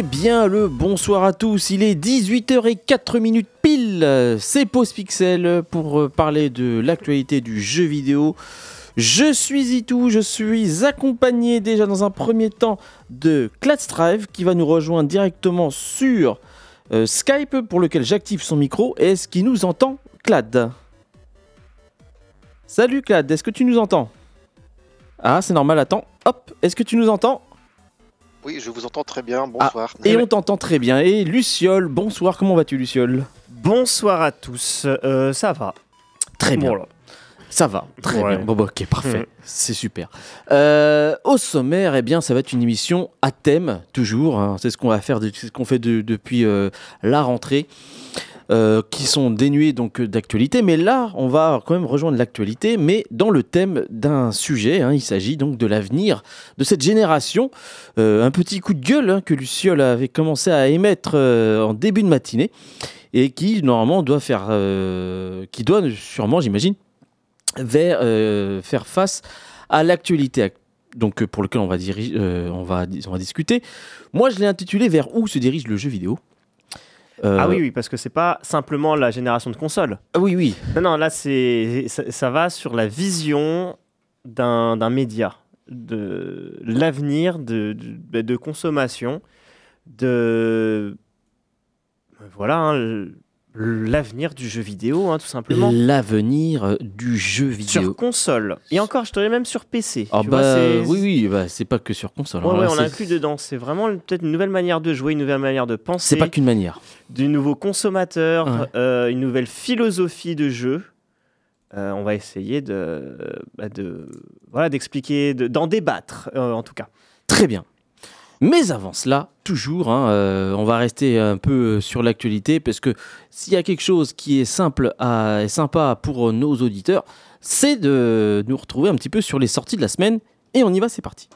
Eh bien le bonsoir à tous, il est 18h04 minutes pile, c'est Pause Pixel pour euh, parler de l'actualité du jeu vidéo. Je suis Itou, je suis accompagné déjà dans un premier temps de Cladstrive qui va nous rejoindre directement sur euh, Skype pour lequel j'active son micro. Est-ce qu'il nous entend Clad? Salut Clad, est-ce que tu nous entends? Ah c'est normal, attends, hop, est-ce que tu nous entends? Oui, je vous entends très bien. Bonsoir. Ah, et on t'entend très bien. Et Luciole, bonsoir. Comment vas-tu, Luciole? Bonsoir à tous. Euh, ça va. Très bien. Ça va, très bien. Bon, ok, parfait. C'est super. Euh, au sommaire, eh bien, ça va être une émission à thème, toujours. Hein. C'est ce qu'on va faire, c'est ce qu'on fait depuis euh, la rentrée. Euh, qui sont dénués donc d'actualité. Mais là, on va quand même rejoindre l'actualité, mais dans le thème d'un sujet. Hein. il s'agit donc de l'avenir de cette génération. Euh, un petit coup de gueule hein, que Luciole avait commencé à émettre euh, en début de matinée et qui normalement doit faire, qui doit sûrement, j'imagine, faire face à l'actualité donc pour lequel on va, on, va, on va discuter. Moi, je l'ai intitulé Vers où se dirige le jeu vidéo? Euh, ah oui, oui, parce que c'est pas simplement la génération de consoles. Ah oui, oui. Non, non, là, c'est ça, va sur la vision d'un média, de l'avenir de, de, de, consommation, de voilà, hein, l'avenir du jeu vidéo, hein, tout simplement. L'avenir euh, du jeu vidéo. Sur console. Et encore, je dirais même sur PC. Ah bah, oui, oui, bah, c'est pas que sur console. Ouais, hein, on inclut dedans. C'est vraiment peut-être une nouvelle manière de jouer, une nouvelle manière de penser. C'est pas qu'une manière. Du nouveau consommateur, euh, une nouvelle philosophie de jeu. Euh, on va essayer de, bah, de voilà d'expliquer, d'en débattre en tout cas. Très bien. Mais avant cela, toujours, hein, euh, on va rester un peu sur l'actualité parce que s'il y a quelque chose qui est simple et sympa pour nos auditeurs, c'est de nous retrouver un petit peu sur les sorties de la semaine. Et on y va, c'est parti.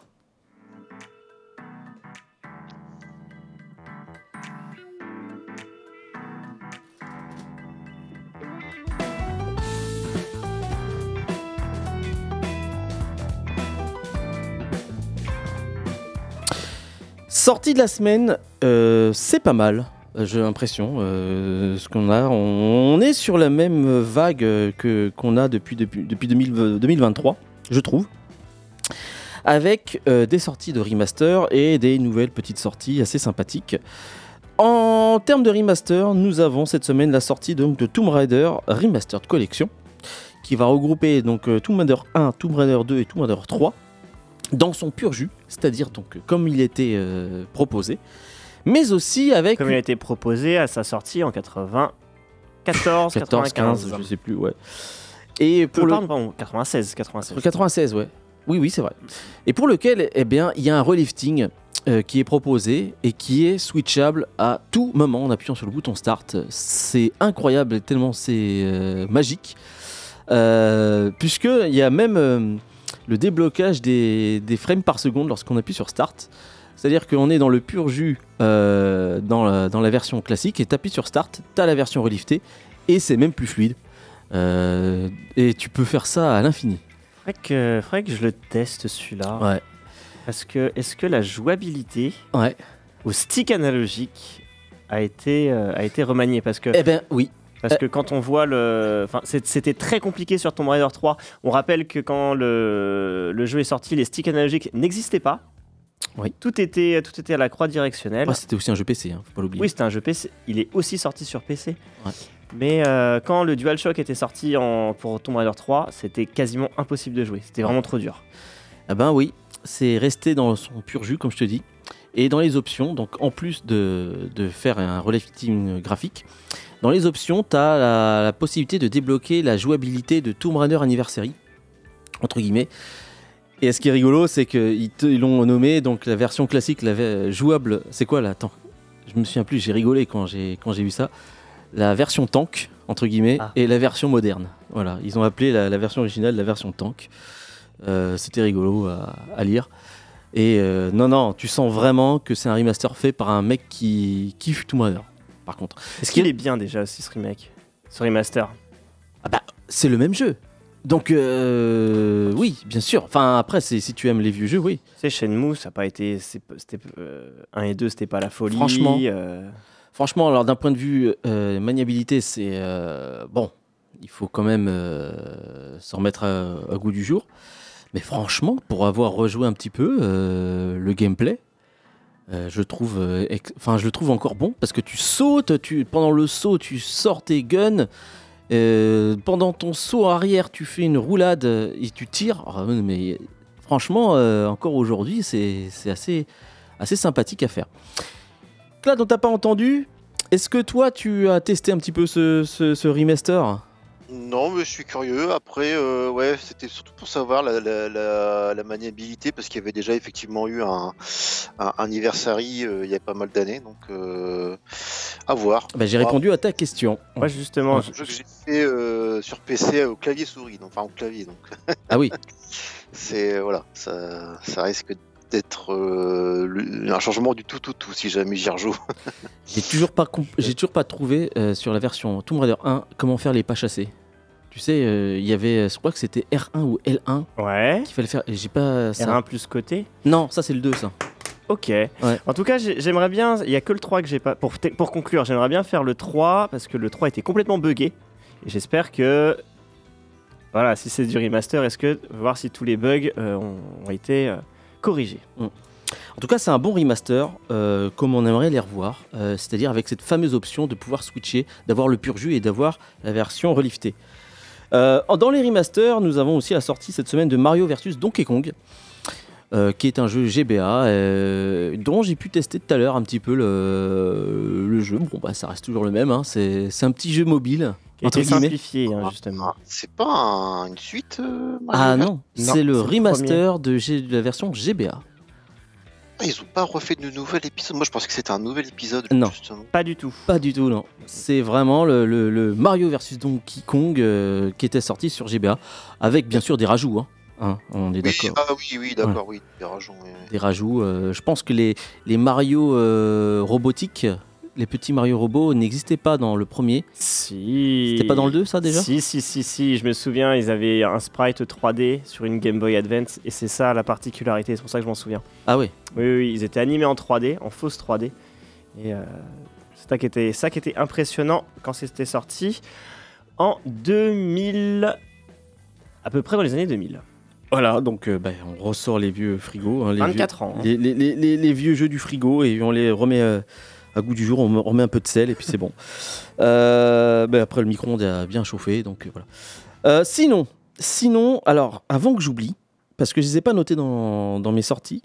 Sortie de la semaine, euh, c'est pas mal, j'ai l'impression. Euh, ce qu'on a, on, est sur la même vague que qu'on a depuis depuis, depuis 2023, je trouve, avec euh, des sorties de remaster et des nouvelles petites sorties assez sympathiques. En termes de remaster, nous avons cette semaine la sortie de, de Tomb Raider Remastered Collection, qui va regrouper donc Tomb Raider 1, Tomb Raider 2 et Tomb Raider 3 dans son pur jus, c'est-à-dire donc comme il était euh, proposé, mais aussi avec... Comme il a été proposé à sa sortie en 94, 14, 15, je sais plus, ouais. Et pour le... Pardon, 96, 96. 96, ouais. Oui, oui, c'est vrai. Et pour lequel, eh bien, il y a un relifting euh, qui est proposé et qui est switchable à tout moment en appuyant sur le bouton Start. C'est incroyable, tellement c'est euh, magique. Puisque il y a même le déblocage des, frames par seconde lorsqu'on appuie sur Start. C'est-à-dire qu'on est dans le pur jus euh, dans, la, version classique et appuies sur Start, tu as la version reliftée et c'est même plus fluide. Euh, et tu peux faire ça à l'infini. Faudrait que, que je le teste celui-là. Ouais. Parce que est-ce que la jouabilité ouais. au stick analogique a été, euh, a été remaniée? Parce que eh ben oui. Parce que quand on voit le. Enfin, c'était très compliqué sur Tomb Raider 3. On rappelle que quand le, le jeu est sorti, les sticks analogiques n'existaient pas. Oui. Tout était, tout était à la croix directionnelle. c'était aussi un jeu PC, hein, faut pas l'oublier. Oui, c'était un jeu PC. Il est aussi sorti sur PC. Mais euh, quand le DualShock était sorti en, pour Tomb Raider 3, c'était quasiment impossible de jouer. C'était vraiment trop dur. Ah ben oui, c'est resté dans son pur jus, comme je te dis. Et dans les options, donc en plus de, de faire un relifting graphique, dans les options, tu as la, possibilité de débloquer la jouabilité de Tomb Raider Anniversary, entre guillemets. Et ce qui est rigolo, c'est qu'ils l'ont nommé, donc la version classique, la jouable, c'est quoi là Attends, je me souviens plus, j'ai rigolé quand j'ai vu ça. La version tank, entre guillemets, ah. et la version moderne. Voilà, ils ont appelé la, version originale la version tank. Euh, c'était rigolo à, lire. Et euh, non, non, tu sens vraiment que c'est un remaster fait par un mec qui kiffe Tomb Raider par contre. Est-ce qu'il est bien déjà aussi ce remake Ce remaster? Ah bah, c'est le même jeu. Donc, euh, oui, bien sûr. Enfin, après, c'est- si tu aimes les vieux jeux, oui. Tu sais, Shenmue, ça n'a pas été. c'est- C'était, euh, 1 et 2, c'était pas la folie. Franchement. euh, Franchement, alors d'un point de vue euh, maniabilité, c'est bon. Il faut quand même s'en remettre à, à goût du jour. Mais franchement, pour avoir rejoué un petit peu le gameplay, euh, je trouve, euh, enfin, je le trouve encore bon parce que tu sautes, tu pendant le saut, tu sors tes guns. euh, pendant ton saut arrière, tu fais une roulade et tu tires. Ah, mais franchement, encore aujourd'hui, c'est assez, sympathique à faire. Là, dont t'as pas entendu, est-ce que toi, tu as testé un petit peu ce, ce- ce remaster? Non, mais je suis curieux. Après, euh, ouais, c'était surtout pour savoir la, la, la- la maniabilité, parce qu'il y avait déjà effectivement eu un, un anniversary euh, il y a pas mal d'années, donc euh, à voir. Bah, J'ai répondu à ta question. Moi, justement, Un je- jeu que j'ai fait euh, sur PC au clavier souris, donc, enfin au clavier, donc Ah oui, c'est voilà, ça, ça risque d'être euh, un changement du tout tout tout si jamais j'y rejoue. j'ai toujours pas, j'ai toujours pas trouvé euh, sur la version Tomb Raider 1 comment faire les pas chassés. Tu sais, euh, il y avait, je crois que c'était R1 ou L1 ouais. qu'il fallait faire. J'ai pas ça. R1 plus côté. Non, ça c'est le 2 ça. Ok. En tout cas, j'ai- j'aimerais bien. Il y a que le 3 que j'ai pas. Pour, pour conclure, j'aimerais bien faire le 3 parce que le 3 était complètement buggé. Et j'espère que. Voilà, si c'est du remaster, est-ce que. Voir si tous les bugs euh, ont, ont été euh, corrigés. En tout cas, c'est un bon remaster, euh, comme on aimerait les revoir, euh, c'est-à-dire avec cette fameuse option de pouvoir switcher, d'avoir le pur jus et d'avoir la version reliftée. Euh, dans les remasters, nous avons aussi la sortie cette semaine de Mario vs Donkey Kong, euh, qui est un jeu GBA, euh, dont j'ai pu tester tout à l'heure un petit peu le, le jeu. Bon, bah, ça reste toujours le même, hein, c'est un petit jeu mobile. Qui Entre simplifié, hein, justement. Ah, c'est pas un- une suite euh, Mario Ah non, Non, c'est le remaster de, G- de la version GBA. Ah, Ils ont pas refait de nouvel épisode. Moi, je pensais que c'était un nouvel épisode. Non. Justement. Pas du tout. Pas du tout, non. C'est vraiment le, le- le Mario versus Donkey Kong euh, qui était sorti sur GBA, avec bien sûr des rajouts. hein. Hein, on est Oui, d'accord. ah oui, oui, d'accord, oui. Des rajouts, oui, oui. Des rajouts. euh, je pense que les, les Mario euh, robotiques, les petits Mario robots, n'existaient pas dans le premier. Si. C'était pas dans le 2, ça déjà? Si, si, si, si. Je me souviens, ils avaient un sprite 3D sur une Game Boy Advance. Et c'est ça la particularité. C'est pour ça que je m'en souviens. Ah oui. Oui, oui, oui, ils étaient animés en 3D, en fausse 3D. Et euh, c'est ça qui, était, ça qui était impressionnant quand c'était sorti en 2000. À peu près dans les années 2000. Voilà, donc euh, bah, on ressort les vieux frigos. hein, les 24 ans. hein. vieux, les, les- les- les vieux jeux du frigo et on les remet euh, à goût du jour, on remet un peu de sel et puis c'est bon. Euh, bah, après le micro-ondes a bien chauffé, donc euh, voilà. Sinon, sinon, alors avant que j'oublie, parce que je les ai pas notés dans, dans mes sorties,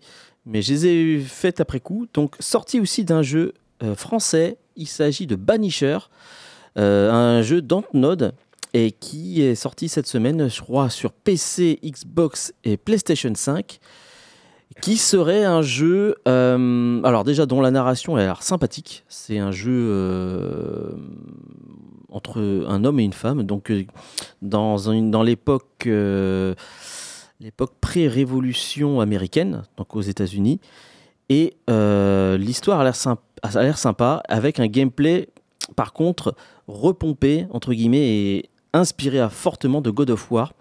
mais je les ai faites après coup. Donc sortie aussi d'un jeu français, il s'agit de Banisher, un jeu Node et qui est sorti cette semaine, je crois, sur PC, Xbox et PlayStation 5, qui serait un jeu, euh, alors déjà dont la narration a l'air sympathique. C'est un jeu euh, entre un homme et une femme, donc euh, dans, dans l'époque l'époque pré-révolution américaine, donc aux États-Unis. Et l'histoire a l'air sympa, avec un gameplay, par contre, repompé, entre guillemets, et inspiré à fortement de God of War.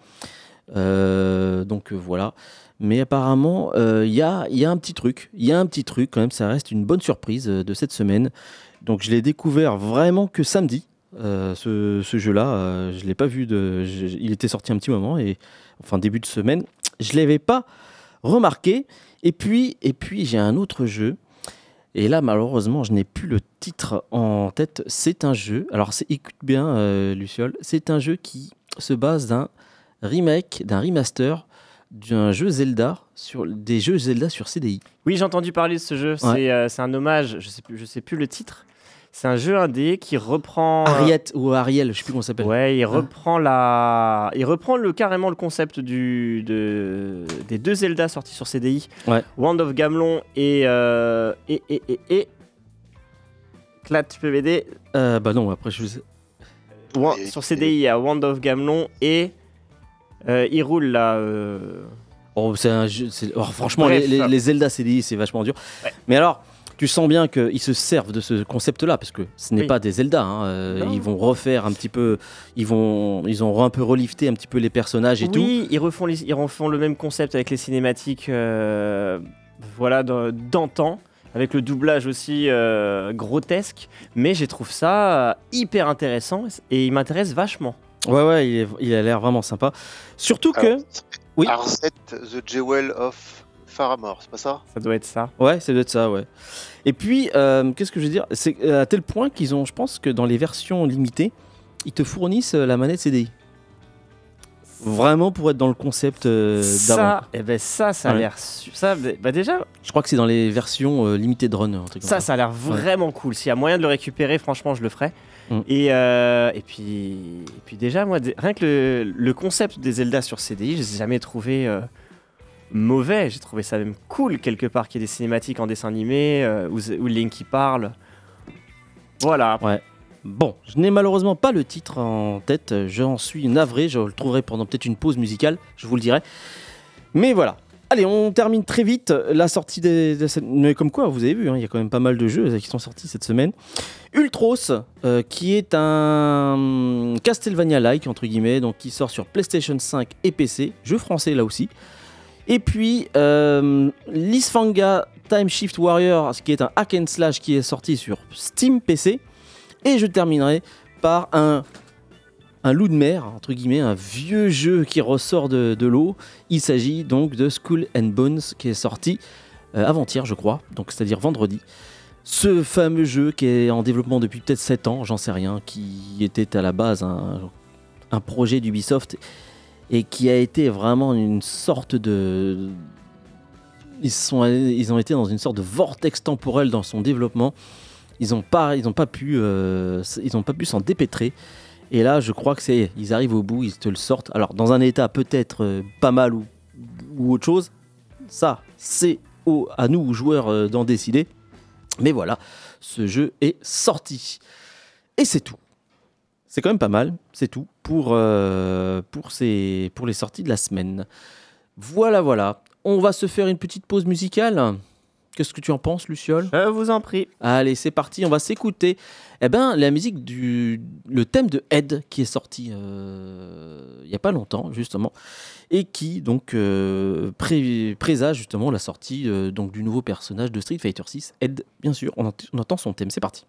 Euh, donc euh, voilà. Mais apparemment, euh, il y, a, y a un petit truc. Il y a un petit truc quand même. Ça reste une bonne surprise euh, de cette semaine. Donc je l'ai découvert vraiment que samedi. euh, ce, jeu-là, Euh, je l'ai pas vu. Il était sorti un petit moment et enfin début de semaine. Je l'avais pas remarqué. Et puis, et puis j'ai un autre jeu. Et là, malheureusement, je n'ai plus le titre en tête. C'est un jeu. Alors, c'est- écoute bien, euh, Luciole. C'est un jeu qui se base d'un remake, d'un remaster d'un jeu Zelda sur des jeux Zelda sur CDI. Oui, j'ai entendu parler de ce jeu. C'est euh, c'est un hommage, je sais, plus, je sais plus le titre. C'est un jeu indé qui reprend. Ariet ou Ariel, je sais plus comment ça s'appelle. Ouais, il reprend la, il reprend le carrément le concept du de des deux Zelda sortis sur CDI, Ouais. Wand of Gamelon et euh, et et et, et... Clat, tu peux m'aider Euh, bah non, après je sais. Wa- Et- Sur CDI, il y a Wand of Gamelon et euh, Hyrule là. euh, Oh, c'est un jeu. oh, franchement, Bref. les, les- les Zelda CDI, c'est vachement dur. Ouais. Mais alors, tu sens bien qu'ils se servent de ce concept-là, parce que ce n'est Oui. pas des Zelda. hein, euh, ils vont refaire un petit peu, ils vont, ils ont un peu relifté un petit peu les personnages et tout. oui, ils refont, les- ils refont le même concept avec les cinématiques euh, voilà, d'antan, avec le doublage aussi euh, grotesque, mais j'ai trouvé ça euh, hyper intéressant et il m'intéresse vachement. Ouais, ouais, il, est- il a l'air vraiment sympa. Surtout que, Alors, Oui. Arset, The Jewel of Faramore, c'est pas ça? Ça doit être ça. ouais, c'est peut-être ça, ouais. Et puis, euh, qu'est-ce que je veux dire? C'est euh, à tel point qu'ils ont, je pense que dans les versions limitées, ils te fournissent euh, la manette CDI. Vraiment pour être dans le concept euh, d'avant. ça, eh ben ça, ça a Ouais. l'air su- ça, bah déjà, Je crois que c'est dans les versions euh, limitées de run. un truc comme ça, ça a l'air vraiment cool. S'il y a moyen de le récupérer, franchement, je le ferai. Mm. Et, euh, et puis, et puis déjà, moi, dé- rien que le, le concept des Zelda sur CDI, je les ai jamais trouvé euh, mauvais. J'ai trouvé ça même cool quelque part qu'il y ait des cinématiques en dessin animé euh, où, Link qui parle. Voilà. Bon, je n'ai malheureusement pas le titre en tête, j'en suis navré, je le trouverai pendant peut-être une pause musicale, je vous le dirai. Mais voilà. Allez, on termine très vite la sortie des... comme quoi, vous avez vu, hein, il y a quand même pas mal de jeux qui sont sortis cette semaine. Ultros, euh, qui est un Castlevania-like, entre guillemets, qui sort sur PlayStation 5 et PC, jeu français là aussi. Et puis, euh, Lisfanga Time Shift Warrior, qui est un hack and slash qui est sorti sur Steam PC. Et je terminerai par un, un loup de mer, entre guillemets, un vieux jeu qui ressort de, de l'eau. Il s'agit donc de Skull and Bones qui est sorti euh, avant-hier, je crois, donc c'est-à-dire vendredi. Ce fameux jeu qui est en développement depuis peut-être 7 ans, j'en sais rien, qui était à la base un, un projet d'Ubisoft et qui a été vraiment une sorte de. Ils, sont, ils ont été dans une sorte de vortex temporel dans son développement ils n'ont pas, ils euh, pas pu s'en dépêtrer. Et là, je crois que c'est, ils arrivent au bout, ils te le sortent. Alors, dans un état peut-être euh, pas mal ou, ou autre chose, ça, c'est à nous joueurs euh, d'en décider. Mais voilà, ce jeu est sorti. Et c'est tout. C'est quand même pas mal, c'est tout pour, euh, pour, ces, pour les sorties de la semaine. Voilà, voilà. On va se faire une petite pause musicale. Qu'est-ce que tu en penses, Luciole? Je vous en prie. Allez, c'est parti, on va s'écouter. Eh ben, la musique du le thème de Ed qui est sorti euh, il y a pas longtemps justement et qui donc euh, pré- présage justement la sortie euh, donc du nouveau personnage de Street Fighter 6, Ed. Bien sûr, on, ent- on entend son thème. C'est parti.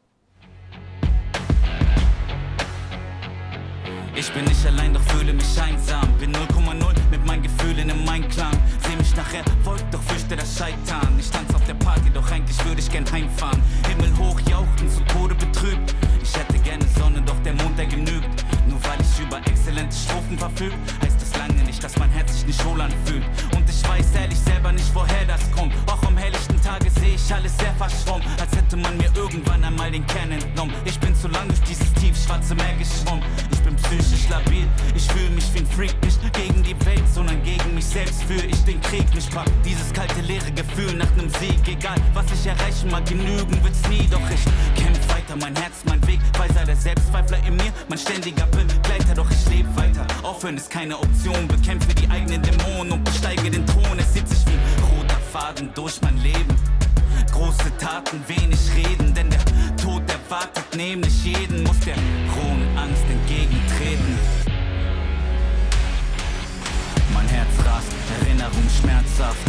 Ich bin nicht allein, doch fühle mich einsam. Bin 0,0 mit meinen Gefühlen im Einklang. Seh mich nachher, folgt doch fürchte das Scheitern. Ich tanz auf der Party, doch eigentlich würde ich gern heimfahren. Himmel hoch, jauchten zu Tode betrübt. Ich hätte gerne Sonne, doch der Mond, der genügt. Nur weil ich über exzellente Strophen verfügt, heißt das lange nicht, dass mein Herz sich nicht wohl anfühlt. Und ich weiß ehrlich selber nicht, woher das kommt. Auch am helllichten Tage sehe ich alles sehr verschwommen, als hätte man mir irgendwann einmal den Kern entnommen. Ich bin zu lang durch dieses tiefschwarze Meer geschwommen. Labil, ich fühle mich wie ein Freak, nicht gegen die Welt, sondern gegen mich selbst führe ich den Krieg. Mich packt dieses kalte, leere Gefühl nach nem Sieg. Egal, was ich erreichen mag, genügen wird's nie. Doch ich kämpf weiter, mein Herz, mein Weg. Weiser der Selbstzweifler in mir, mein ständiger Begleiter. Doch ich lebe weiter. Aufhören ist keine Option. Bekämpfe die eigenen Dämonen und besteige den Thron. Es zieht sich wie ein roter Faden durch mein Leben. Große Taten, wenig reden, denn der Tod erwartet nämlich jeden, muss der rohen Angst entgegentreten. Mein Herz rast, Erinnerung schmerzhaft.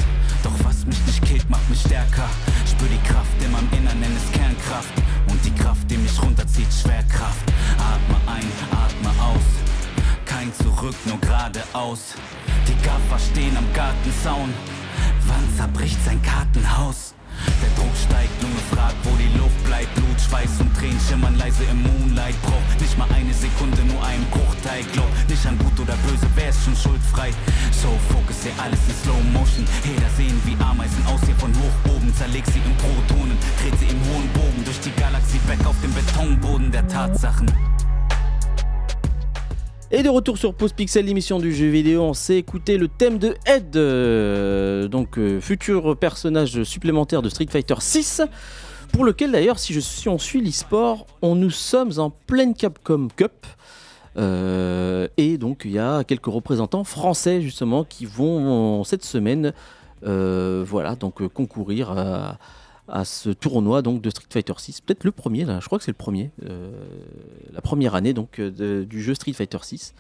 Doch was mich nicht killt, macht mich stärker. Spür die Kraft in meinem Innern, nenn es Kernkraft. Und die Kraft, die mich runterzieht, Schwerkraft. Atme ein, atme aus. Kein Zurück, nur geradeaus. Die Gaffer stehen am Gartenzaun. Wann zerbricht sein Kartenhaus? Der Druck steigt, Lunge fragt, wo die Luft bleibt. Blut, Schweiß und Tränen schimmern leise im Moonlight. Braucht nicht mal eine Sekunde, nur einen Bruchteil. Glaub nicht an gut oder böse, wer ist schon schuldfrei? So, Fokus, hier alles in Slow Motion. Heder sehen wie Ameisen aus hier von hoch oben. Zerleg sie in Protonen, dreht sie im hohen Bogen durch die Galaxie weg auf den Betonboden der Tatsachen. Et de retour sur Pause Pixel, l'émission du jeu vidéo, on s'est écouté le thème de Ed, euh, donc euh, futur personnage supplémentaire de Street Fighter 6, pour lequel d'ailleurs, si, on suit l'e-sport, on nous sommes en pleine Capcom Cup. Euh, et donc il y a quelques représentants français justement qui vont cette semaine, euh, voilà, donc concourir à, à ce tournoi donc de Street Fighter 6. Peut-être le premier, je crois que c'est le premier, euh, la première année donc euh, du jeu Street Fighter 6.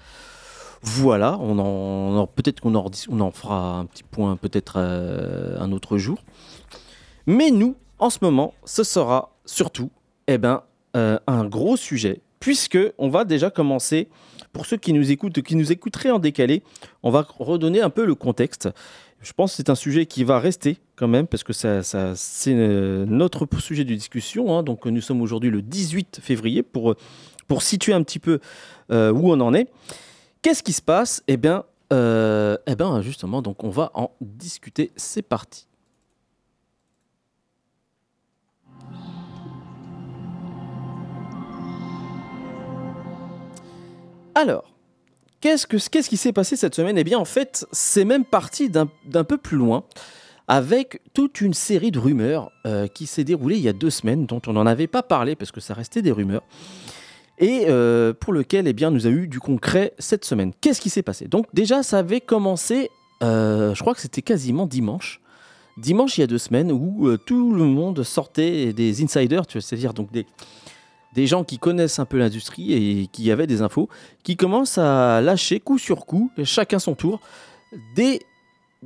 Voilà, on en, peut-être qu'on en, on en fera un petit point peut-être euh, un autre jour. Mais nous, en ce moment, ce sera surtout eh ben, un gros sujet, puisque on va déjà commencer, pour ceux qui nous écoutent, qui nous écouteraient en décalé, on va redonner un peu le contexte. Je pense que c'est un sujet qui va rester quand même, parce que ça, c'est euh, notre sujet de discussion. hein. donc nous sommes aujourd'hui le 18 février pour, pour situer un petit peu euh, où on en est. Qu'est-ce qui se passe? Eh bien, euh, eh ben justement, donc on va en discuter. C'est parti. Alors, qu'est-ce, que, qu'est-ce qui s'est passé cette semaine? Eh bien, en fait, c'est même parti d'un, peu plus loin, avec toute une série de rumeurs euh, qui s'est déroulée il y a deux semaines, dont on n'en avait pas parlé parce que ça restait des rumeurs, et euh, pour lequel eh bien, nous a eu du concret cette semaine. Qu'est-ce qui s'est passé? Donc, déjà, ça avait commencé, euh, je crois que c'était quasiment dimanche. Dimanche, il y a deux semaines, où tout le monde sortait des insiders, c'est-à-dire donc des, des gens qui connaissent un peu l'industrie et qui avaient des infos, qui commencent à lâcher coup sur coup, chacun son tour, des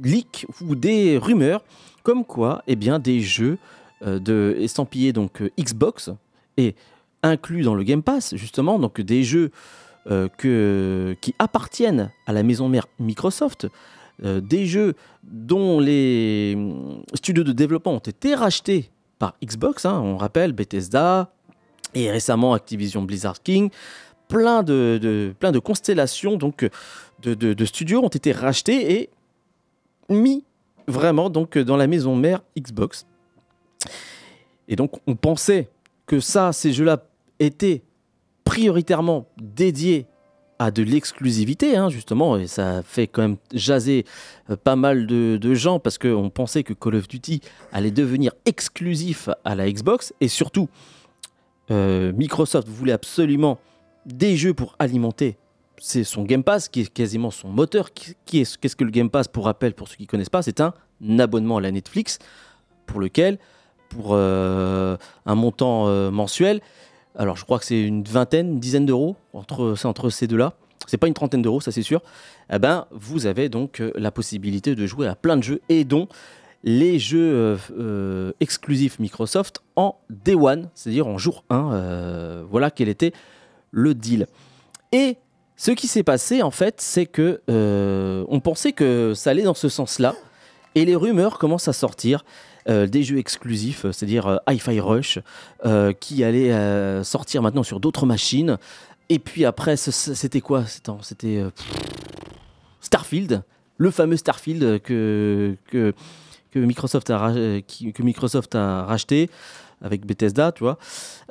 leaks ou des rumeurs comme quoi eh bien, des jeux euh, de estampillés donc euh, Xbox et inclus dans le Game Pass justement donc des jeux euh, qui appartiennent à la maison mère Microsoft des jeux dont les hum, studios de développement ont été rachetés par Xbox hein, on rappelle Bethesda et récemment Activision Blizzard King plein de, plein de constellations donc de studios ont été rachetés et mis vraiment donc dans la maison mère Xbox. Et donc on pensait que ça, ces jeux-là étaient prioritairement dédiés à de l'exclusivité, hein, justement, et ça fait quand même jaser euh, pas mal de, de gens parce qu'on pensait que Call of Duty allait devenir exclusif à la Xbox et surtout euh, Microsoft voulait absolument des jeux pour alimenter c'est son Game Pass qui est quasiment son moteur. Qu'est-ce que le Game Pass Pour rappel, pour ceux qui ne connaissent pas, c'est un abonnement à la Netflix pour lequel, pour euh, un montant euh, mensuel, alors je crois que c'est une vingtaine, une dizaine d'euros, entre, ces deux-là, c'est pas une trentaine d'euros, ça c'est sûr, eh ben, vous avez donc la possibilité de jouer à plein de jeux et dont les jeux euh, euh, exclusifs Microsoft en Day One, c'est-à-dire en jour 1. euh, voilà quel était le deal. Et ce qui s'est passé, en fait, c'est que on pensait que ça allait dans ce sens-là, et les rumeurs commencent à sortir des jeux exclusifs, c'est-à-dire euh, Hi-Fi Rush, qui allaient euh, sortir maintenant sur d'autres machines. Et puis après, c'était quoi? C'était Starfield, le fameux Starfield que, euh, Microsoft a racheté avec Bethesda, tu vois.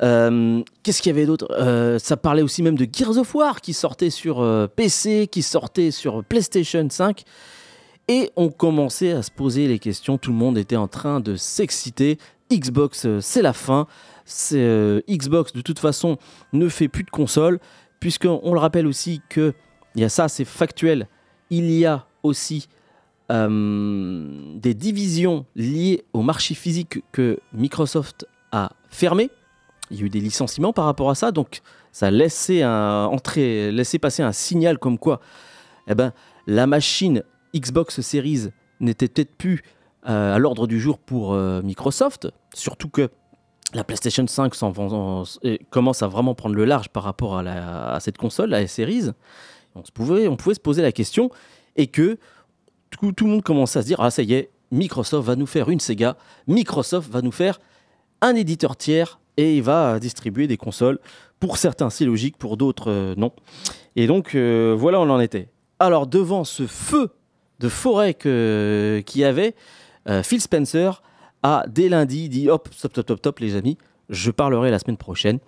Euh, Qu'est-ce qu'il y avait d'autre? Euh, Ça parlait aussi même de Gears of War qui sortait sur PC, qui sortait sur PlayStation 5. Et on commençait à se poser les questions. Tout le monde était en train de s'exciter. Xbox, c'est la fin. Xbox, de toute façon, ne fait plus de console. Puisqu'on le rappelle aussi que, il y a ça, c'est factuel. Il y a aussi euh, des divisions liées au marché physique que Microsoft a fermé. Il y a eu des licenciements par rapport à ça, donc ça a laissé, un, entrer, laissé passer un signal comme quoi eh ben, la machine Xbox Series n'était peut-être plus euh, à l'ordre du jour pour euh, Microsoft, surtout que la PlayStation 5 s'en vend- euh, commence à vraiment prendre le large par rapport à cette console, la Series. On, se pouvait, on pouvait se poser la question et que tout, tout le monde commençait à se dire Ah, ça y est, Microsoft va nous faire une Sega, Microsoft va nous faire un éditeur tiers et il va distribuer des consoles. Pour certains, c'est logique, pour d'autres, euh, non. Et donc, euh, voilà, on en était. Alors, devant ce feu de forêt qu'il y avait, euh, Phil Spencer a, dès lundi, dit Hop, stop, stop, stop, stop, les amis, je parlerai la semaine prochaine.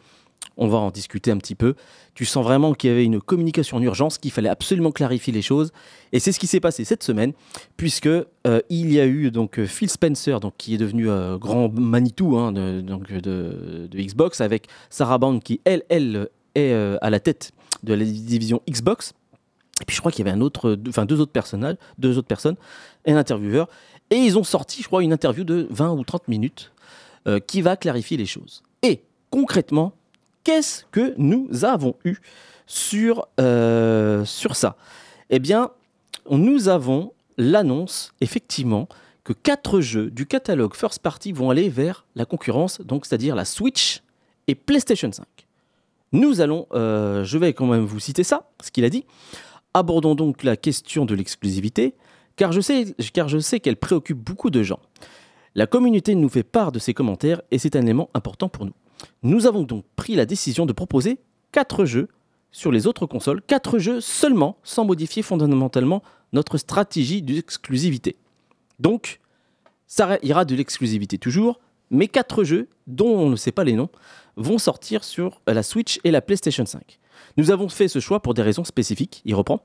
On va en discuter un petit peu. Tu sens vraiment qu'il y avait une communication en urgence, qu'il fallait absolument clarifier les choses. Et c'est ce qui s'est passé cette semaine, puisque euh, il y a eu donc euh, Phil Spencer, donc qui est devenu euh, grand Manitou hein, de, donc, de, Xbox, avec Sarah Bond qui elle, elle est euh, à la tête de la division Xbox. Et puis je crois qu'il y avait un autre, enfin deux autres personnages, deux autres personnes, un intervieweur. Et ils ont sorti, je crois, une interview de 20 ou 30 minutes qui va clarifier les choses. Et concrètement, qu'est-ce que nous avons eu sur, euh, sur ça? Eh bien, nous avons l'annonce, effectivement, que quatre jeux du catalogue First Party vont aller vers la concurrence, donc c'est-à-dire la Switch et PlayStation 5. Nous allons, euh, je vais quand même vous citer ça, ce qu'il a dit. Abordons donc la question de l'exclusivité, car je sais, car je sais qu'elle préoccupe beaucoup de gens. La communauté nous fait part de ses commentaires et c'est un élément important pour nous. Nous avons donc pris la décision de proposer 4 jeux sur les autres consoles, 4 jeux seulement, sans modifier fondamentalement notre stratégie d'exclusivité. Donc, ça ira de l'exclusivité toujours, mais 4 jeux, dont on ne sait pas les noms, vont sortir sur la Switch et la PlayStation 5. Nous avons fait ce choix pour des raisons spécifiques, il reprend.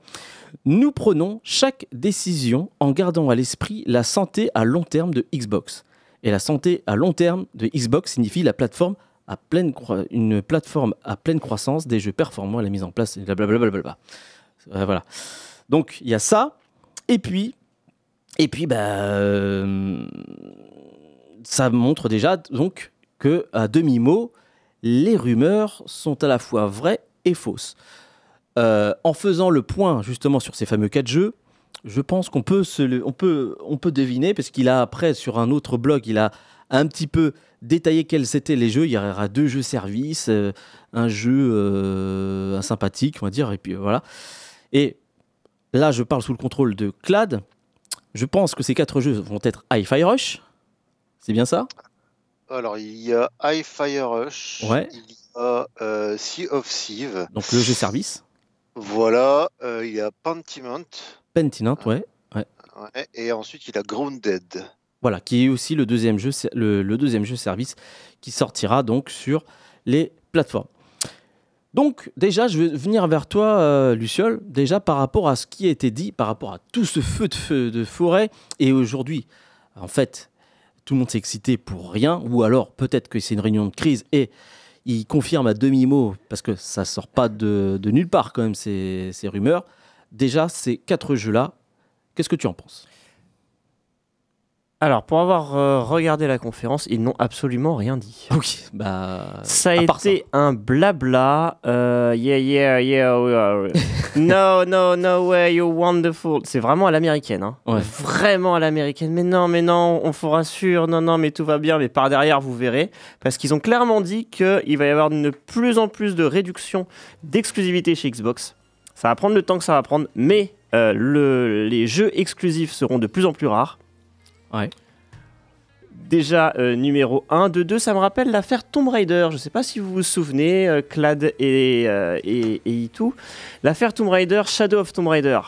Nous prenons chaque décision en gardant à l'esprit la santé à long terme de Xbox. Et la santé à long terme de Xbox signifie la plateforme pleine une plateforme à pleine croissance, des jeux performants à la mise en place, et blablabla. Euh, voilà. Donc il y a ça. Et puis, et puis bah, euh, ça montre déjà donc que à demi mot, les rumeurs sont à la fois vraies et fausses. Euh, en faisant le point justement sur ces fameux quatre jeux, je pense qu'on peut, se on peut, on peut deviner, parce qu'il a après sur un autre blog, il a un petit peu détaillé quels étaient les jeux. Il y aura deux jeux services, euh, un jeu euh, un sympathique, on va dire, et puis voilà. Et là, je parle sous le contrôle de Clad. Je pense que ces quatre jeux vont être Hi-Fi Rush. C'est bien ça? Alors, il y a High Fire Rush. Ouais. Il y a euh, Sea of Thieves. Donc le jeu service. Voilà. euh, il y a Pentiment. Pentinant, ouais. Ouais, et ensuite, il y a Grounded. Voilà, qui est aussi le deuxième jeu, le, deuxième jeu service qui sortira donc sur les plateformes. Donc déjà, je vais venir vers toi, euh, Luciole, déjà par rapport à ce qui a été dit, par rapport à tout ce feu de, feu de forêt. Et aujourd'hui, en fait, tout le monde s'est excité pour rien, ou alors peut-être que c'est une réunion de crise et il confirme à demi-mot, parce que ça sort pas de, de nulle part quand même ces, ces rumeurs. Déjà, ces quatre jeux-là, qu'est-ce que tu en penses? Alors, pour avoir euh, regardé la conférence, ils n'ont absolument rien dit. Oui, bah. Ça a à part été un blabla. euh, yeah, yeah, yeah. we are- no, no, no way, you're wonderful. C'est vraiment à l'américaine. Hein. Ouais. Vraiment à l'américaine. Mais non, mais non, on vous rassure. Non, non, mais tout va bien. Mais par derrière, vous verrez. Parce qu'ils ont clairement dit qu'il va y avoir de plus en plus de réduction d'exclusivité chez Xbox. Ça va prendre le temps que ça va prendre. Mais euh, le- les jeux exclusifs seront de plus en plus rares. Ouais. Déjà, euh, numéro 1. De 2, ça me rappelle l'affaire Tomb Raider. Je ne sais pas si vous vous souvenez, euh, Clad et, euh, et, et Itu. L'affaire Tomb Raider, Shadow of Tomb Raider.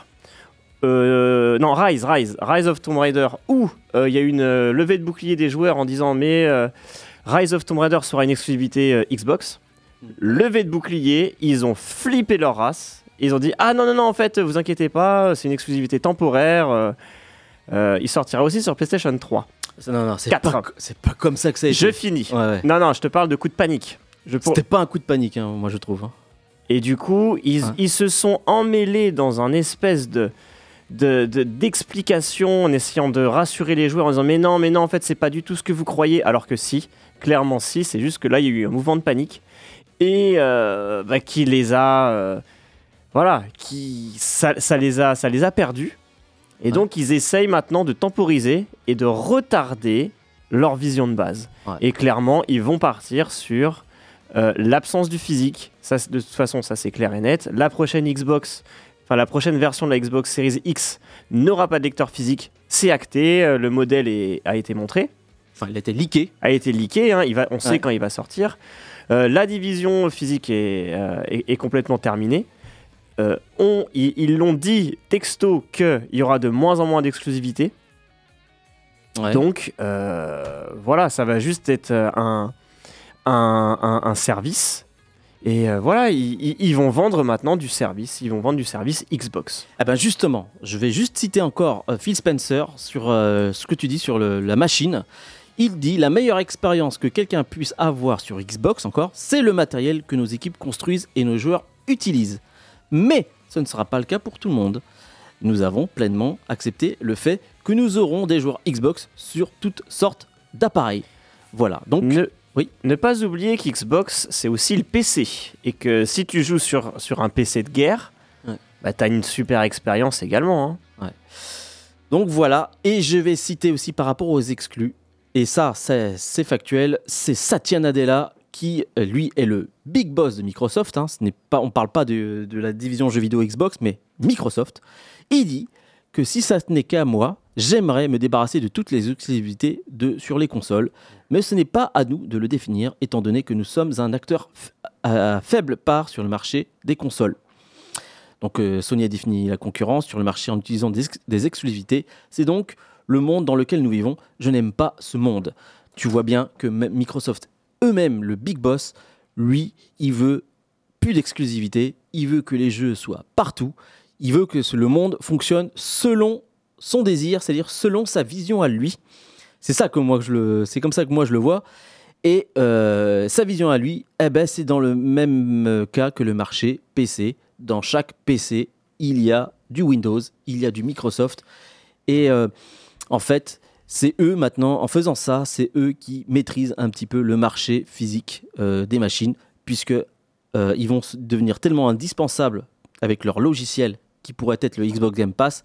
Euh, non, Rise, Rise, Rise of Tomb Raider, où il y a eu une levée de bouclier des joueurs en disant mais Rise of Tomb Raider sera une exclusivité Xbox. Levée de bouclier, ils ont flippé leur race. Ils ont dit ah non non non en fait vous inquiétez pas c'est une exclusivité temporaire. Euh, il sortira aussi sur PlayStation 3. Non, non, c'est pas, c'est pas comme ça que ça a été. Je finis. Ouais, ouais. Non, non, je te parle de coup de panique. Pour- C'était pas un coup de panique, hein, moi je trouve. hein. Et du coup, ils, se sont emmêlés dans un espèce de de- de- d'explication en essayant de rassurer les joueurs en disant mais non mais non en fait c'est pas du tout ce que vous croyez alors que si clairement si c'est juste que là il y a eu un mouvement de panique et euh, bah, qui les a euh, voilà qui ça, ça les a ça les a perdus et Ouais. donc ils essayent maintenant de temporiser et de retarder leur vision de base Ouais. et clairement ils vont partir sur euh, l'absence du physique, ça, de toute façon, ça c'est clair et net. La prochaine Xbox, enfin la prochaine version de la Xbox Series X n'aura pas de lecteur physique, c'est acté, euh, le modèle est- a été montré, Enfin, il a été leaké. a été leaké, hein, il va, on sait quand il va sortir. Euh, la division physique est, est- est complètement terminée. Euh, on- ils l'ont dit texto qu'il y aura de moins en moins d'exclusivité. Ouais. Donc euh, voilà, ça va juste être euh, un, un, un- un service. Et euh, voilà, ils, vont vendre maintenant du service. Ils vont vendre du service Xbox. Ah ben justement, je vais juste citer encore Phil Spencer sur ce que tu dis sur le- la machine. Il dit la meilleure expérience que quelqu'un puisse avoir sur Xbox encore, c'est le matériel que nos équipes construisent et nos joueurs utilisent. Mais ce ne sera pas le cas pour tout le monde. Nous avons pleinement accepté le fait que nous aurons des joueurs Xbox sur toutes sortes d'appareils. Voilà, donc Ne, Oui. ne pas oublier qu'Xbox, c'est aussi le PC. Et que si tu joues sur, sur un PC de guerre, Ouais. bah, t'as une super expérience également. hein. Donc voilà, et je vais citer aussi par rapport aux exclus, et ça c'est c'est factuel, c'est Satya Nadella qui euh, lui est le big boss de Microsoft, hein. Ce n'est pas, on ne parle pas de, la division jeux vidéo Xbox, mais Microsoft, il dit que si ça n'est qu'à moi, j'aimerais me débarrasser de toutes les exclusivités sur les consoles, mais ce n'est pas à nous de le définir, étant donné que nous sommes un acteur à faible part sur le marché des consoles. Donc euh, Sony a défini la concurrence sur le marché en utilisant des, des exclusivités. C'est donc le monde dans lequel nous vivons. Je n'aime pas ce monde. Tu vois bien que Microsoft eux-mêmes, le big boss, lui, il veut plus d'exclusivité. Il veut que les jeux soient partout. Il veut que le monde fonctionne selon son désir, c'est-à-dire selon sa vision à lui. C'est ça que moi je le, c'est comme ça que moi je le vois. Et euh, sa vision à lui, eh ben, c'est dans le même euh, cas que le marché PC. Dans chaque PC, il y a du Windows, il y a du Microsoft. Et euh, en fait, c'est eux maintenant, en faisant ça, c'est eux qui maîtrisent un petit peu le marché physique euh, des machines, puisque euh, ils vont devenir tellement indispensables avec leur logiciel qui pourrait être le Xbox Game Pass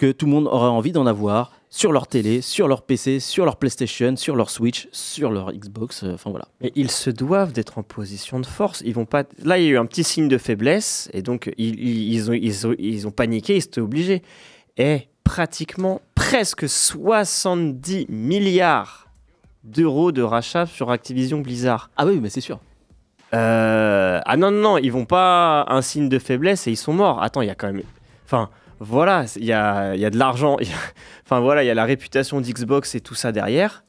que tout le monde aura envie d'en avoir sur leur télé, sur leur PC, sur leur PlayStation, sur leur Switch, sur leur Xbox. euh, Enfin voilà. Mais ils se doivent d'être en position de force. Ils vont pas. Là, il y a eu un petit signe de faiblesse et donc ils, ont, paniqué. Ils étaient obligés. Et pratiquement presque 70 milliards d'euros de rachat sur Activision Blizzard. Ah oui, mais c'est sûr. Euh, ah non, non, non, ils vont pas un signe de faiblesse et ils sont morts. Attends, il y a quand même. Enfin, voilà, il y a, il y a de l'argent. a- Enfin, voilà, il y a la réputation d'Xbox et tout ça derrière.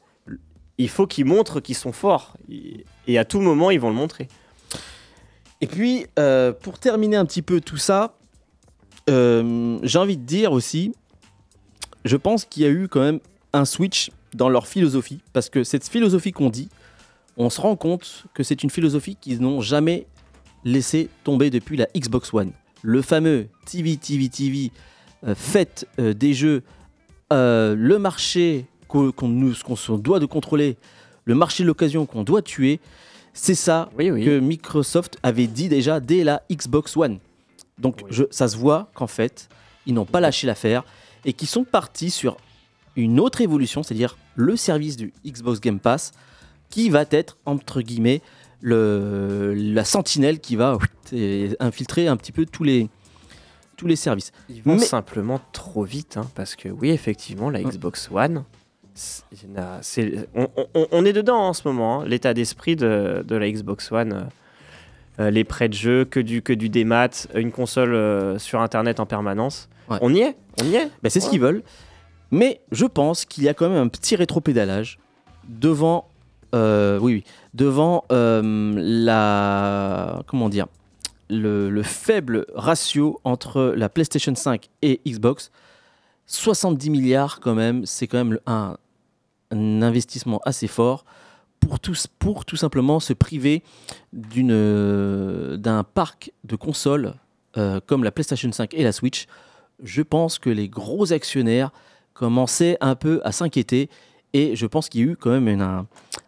Il faut qu'ils montrent qu'ils sont forts. Et à tout moment, ils vont le montrer. Et puis, euh, pour terminer un petit peu tout ça, euh, j'ai envie de dire aussi, je pense qu'il y a eu quand même un switch dans leur philosophie, parce que cette philosophie qu'on dit, on se rend compte que c'est une philosophie qu'ils n'ont jamais laissé tomber depuis la Xbox One. Le fameux TV, TV, TV, euh, faites euh, des jeux, euh, le marché qu'o- qu'on se doit de contrôler, le marché de l'occasion qu'on doit tuer, c'est ça Oui, oui. que Microsoft avait dit déjà dès la Xbox One. Donc Oui. je- ça se voit qu'en fait, ils n'ont pas lâché l'affaire et qu'ils sont partis sur une autre évolution, c'est-à-dire le service du Xbox Game Pass, qui va être, entre guillemets, le, la sentinelle qui va infiltrer un petit peu tous les, tous les services. Ils vont Mais- simplement trop vite, hein, parce que oui, effectivement, la. Xbox One, on est dedans en ce moment, hein, l'état d'esprit de, de la Xbox One. euh, euh, les prêts de jeu, que du, que du démat, une console euh, sur Internet en permanence. Ouais. On y est, on y est. Ben, c'est ce qu'ils veulent. Mais je pense qu'il y a quand même un petit rétropédalage devant, euh, oui, oui, devant euh, la, comment dire, le, le faible ratio entre la PlayStation 5 et Xbox. 70 milliards quand même, c'est quand même un, un investissement assez fort pour tout, pour tout simplement se priver d'une, d'un parc de consoles euh, comme la PlayStation 5 et la Switch je pense que les gros actionnaires commençaient un peu à s'inquiéter et je pense qu'il y a eu quand même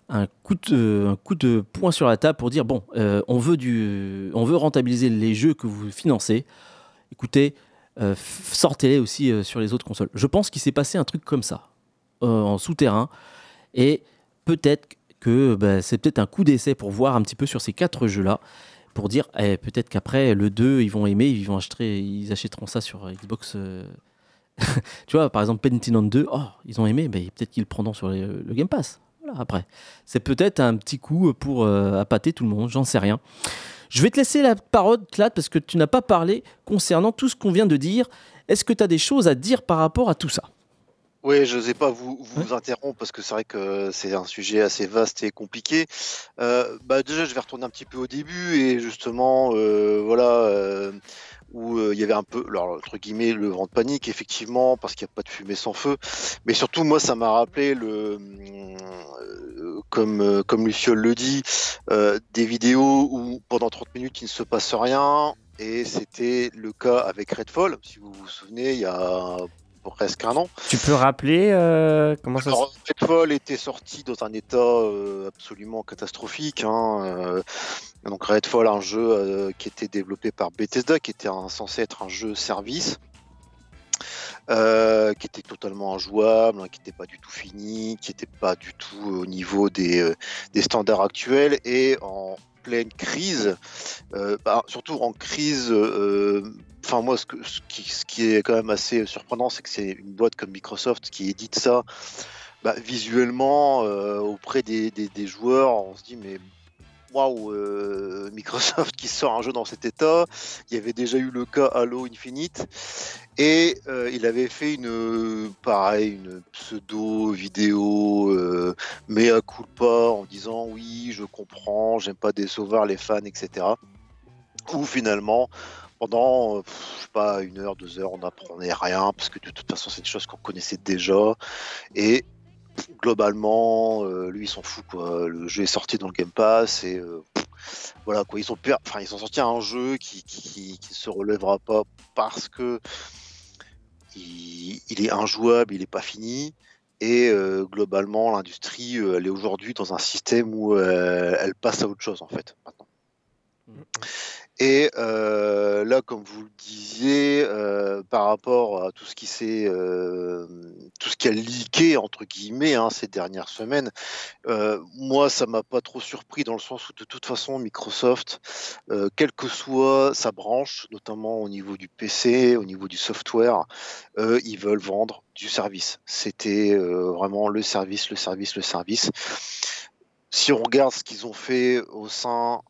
un, coup de, poing sur la table pour dire bon, euh, on, veut rentabiliser les jeux que vous financez. Écoutez, euh, sortez-les aussi euh, sur les autres consoles. Je pense qu'il s'est passé un truc comme ça en souterrain et peut-être que bah, c'est peut-être un coup d'essai pour voir un petit peu sur ces quatre jeux-là pour dire eh, peut-être qu'après le 2 ils vont aimer ils vont acheter ils achèteront ça sur Xbox euh. tu vois par exemple Pentiment 2 oh ils ont aimé mais peut-être qu'ils le prendront sur le, Game Pass après. C'est peut-être un petit coup pour euh, appâter tout le monde j'en sais rien. Je vais te laisser la parole Claude parce que tu n'as pas parlé concernant tout ce qu'on vient de dire. Est-ce que tu as des choses à dire par rapport à tout ça? Oui, je n'osais pas vous, vous interrompre parce que c'est vrai que c'est un sujet assez vaste et compliqué. Euh, bah déjà, je vais retourner un petit peu au début et justement, euh, voilà, euh, où il y avait un peu, alors, entre guillemets, le vent de panique, effectivement, parce qu'il n'y a pas de fumée sans feu. Mais surtout, moi, ça m'a rappelé le, comme, comme Luciol le dit, euh, des vidéos où pendant 30 minutes, il ne se passe rien. Et c'était le cas avec Redfall. Si vous vous souvenez, il y a presque un an. Tu peux rappeler euh, comment ça Alors, Redfall était sorti dans un état euh, absolument catastrophique. hein, euh, donc Redfall, un jeu euh, qui était développé par Bethesda, qui était un- censé être un jeu service, euh, qui était totalement injouable, hein, qui n'était pas du tout fini, qui n'était pas du tout au niveau des, des standards actuels et en pleine crise, euh, bah, surtout en crise. euh, Enfin moi, ce, qui, est quand même assez surprenant, c'est que c'est une boîte comme Microsoft qui édite ça bah, visuellement euh, auprès des joueurs. On se dit mais waouh, Microsoft qui sort un jeu dans cet état. Il y avait déjà eu le cas Halo Infinite et euh, il avait fait une euh, pareil une pseudo vidéo euh, mea culpa en disant oui je comprends, j'aime pas décevoir les fans etc. Où finalement pendant pas une heure deux heures on n'apprenait rien parce que de toute façon c'est des choses qu'on connaissait déjà et globalement, euh, lui, il s'en fout quoi. Le jeu est sorti dans le Game Pass et euh, pff, voilà quoi. Ils ont, per- enfin, ils ont sorti un jeu qui, qui, qui- se relèvera pas parce que il, il est injouable, il est pas fini. Et euh, globalement, l'industrie, elle est aujourd'hui dans un système où elle passe à autre chose en fait. Maintenant. Et là, comme vous le disiez, euh, par rapport à tout ce qui s'est, euh, tout ce qui a leaké entre guillemets hein, ces dernières semaines, euh, moi, ça m'a pas trop surpris dans le sens où de toute façon, Microsoft, quelle que soit sa branche, notamment au niveau du PC, au niveau du software, ils veulent vendre du service. C'était vraiment le service, le service, le service. Si on regarde ce qu'ils ont fait au sein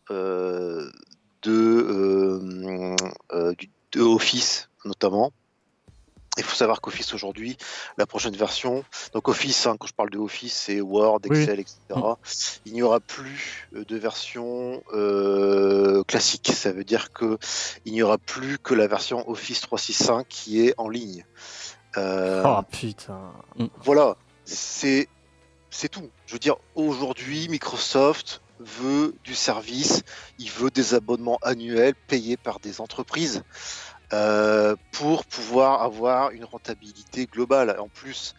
de, euh, euh, du- de Office notamment. Il faut savoir qu'Office aujourd'hui, la prochaine version, donc Office, hein, quand je parle de Office, c'est Word, Oui. Excel, etc. Il n'y aura plus euh, de version euh, classique. Ça veut dire que il n'y aura plus que la version Office 365 qui est en ligne. Euh, Oh putain. voilà, c'est c'est tout. Je veux dire, aujourd'hui, Microsoft veut du service, il veut des abonnements annuels payés par des entreprises euh, pour pouvoir avoir une rentabilité globale. En plus,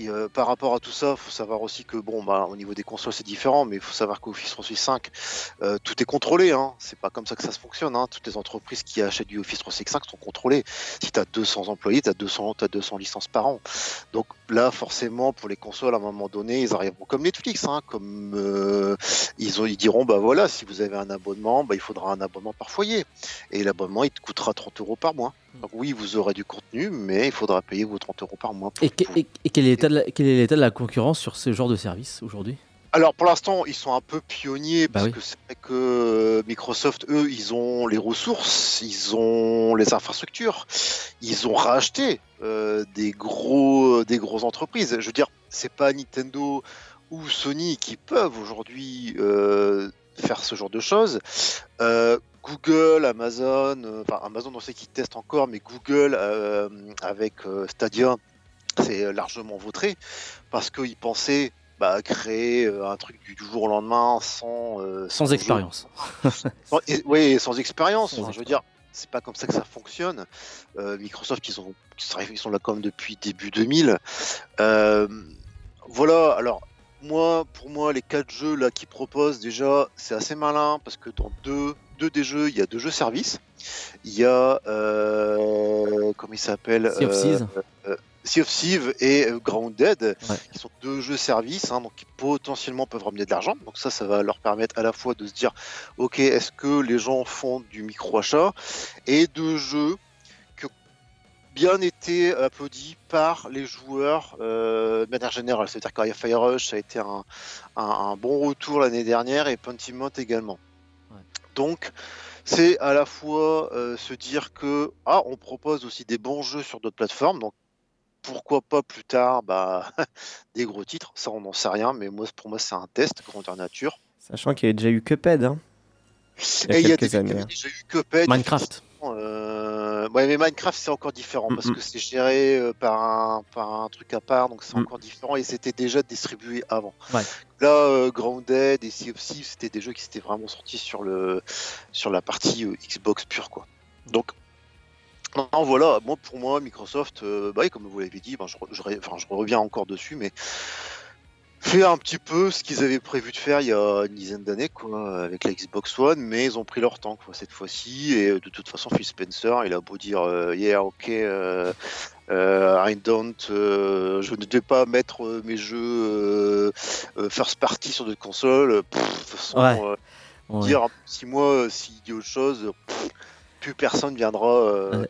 euh, par rapport à tout ça, il faut savoir aussi que bon, bah, au niveau des consoles c'est différent, mais il faut savoir qu'Office 365, euh, tout est contrôlé. Hein. C'est pas comme ça que ça se fonctionne. Hein. Toutes les entreprises qui achètent du Office 365 sont contrôlées. Si tu as 200 employés, tu as 200, t'as 200 licences par an. Donc là, forcément, pour les consoles, à un moment donné, ils arriveront comme Netflix, hein, comme euh, ils, ont, ils diront, bah voilà, si vous avez un abonnement, bah, il faudra un abonnement par foyer. Et l'abonnement, il te coûtera 30 euros par mois. Donc oui, vous aurez du contenu, mais il faudra payer vos 30 euros par mois. pour- Et, que- pour- et- et quel est l'état de la- quel est l'état de la concurrence sur ce genre de service aujourd'hui? Alors pour l'instant, ils sont un peu pionniers Bah parce oui. que c'est vrai que Microsoft, eux, ils ont les ressources, ils ont les infrastructures, ils ont racheté euh, des gros, des grosses entreprises. Je veux dire, c'est pas Nintendo ou Sony qui peuvent aujourd'hui euh, faire ce genre de choses. Euh, Google, Amazon, enfin Amazon, on sait qu'ils testent encore, mais Google avec Stadia, c'est largement vautré parce qu'ils pensaient bah, créer euh, un truc du, jour au lendemain sans euh, Sans expérience. Oui, sans expérience. Je veux dire, c'est pas comme ça que ça fonctionne. Euh, Microsoft, ils, ont, ils sont là quand même depuis début 2000. Euh, voilà. Alors, moi, pour moi, les quatre jeux là qu'ils proposent déjà, c'est assez malin parce que dans deux, deux des jeux, il y a deux jeux services. Il y a comment il s'appelle Sea of Thieves. Et euh, Grounded, Ouais. qui sont deux jeux services, hein, donc qui potentiellement peuvent ramener de l'argent. Donc ça, ça va leur permettre à la fois de se dire, ok, est-ce que les gens font du micro-achat Et deux jeux qui ont bien été applaudis par les joueurs euh, de manière générale. C'est-à-dire que Fire Rush, ça a été un, un- un bon retour l'année dernière et Pentiment également. Ouais. Donc, c'est à la fois euh, se dire que ah, on propose aussi des bons jeux sur d'autres plateformes, donc pourquoi pas plus tard bah, des gros titres, ça on n'en sait rien, mais moi pour moi c'est un test grandeur nature. Sachant qu'il y a déjà eu Cuphead. Hein, il y a Et il y a quelques des- années. il y hein. a déjà eu Cuphead, Minecraft. euh, ouais, mais Minecraft c'est encore différent parce Mm, mm. que c'est géré euh, par un, par un truc à part, donc c'est Mm. encore différent et c'était déjà distribué avant. Ouais. Là, euh, Grounded et Sea of Thieves, c'était des jeux qui s'étaient vraiment sortis sur, le, sur la partie euh, Xbox pure. Quoi. Donc, Non, voilà, moi, pour moi, Microsoft, euh, bah, comme vous l'avez dit, ben, je, reviens encore dessus, mais fait un petit peu ce qu'ils avaient prévu de faire il y a une dizaine d'années, quoi, avec la Xbox One, mais ils ont pris leur temps, quoi, cette fois-ci, et euh, de toute façon, Phil Spencer, il a beau dire, euh, yeah, ok, euh, I don't, je ne vais pas mettre mes jeux first party sur des consoles, pff, de toute façon, Ouais. Ouais. dire si moi, s'il dit autre chose, pff, plus personne viendra. euh, Ouais.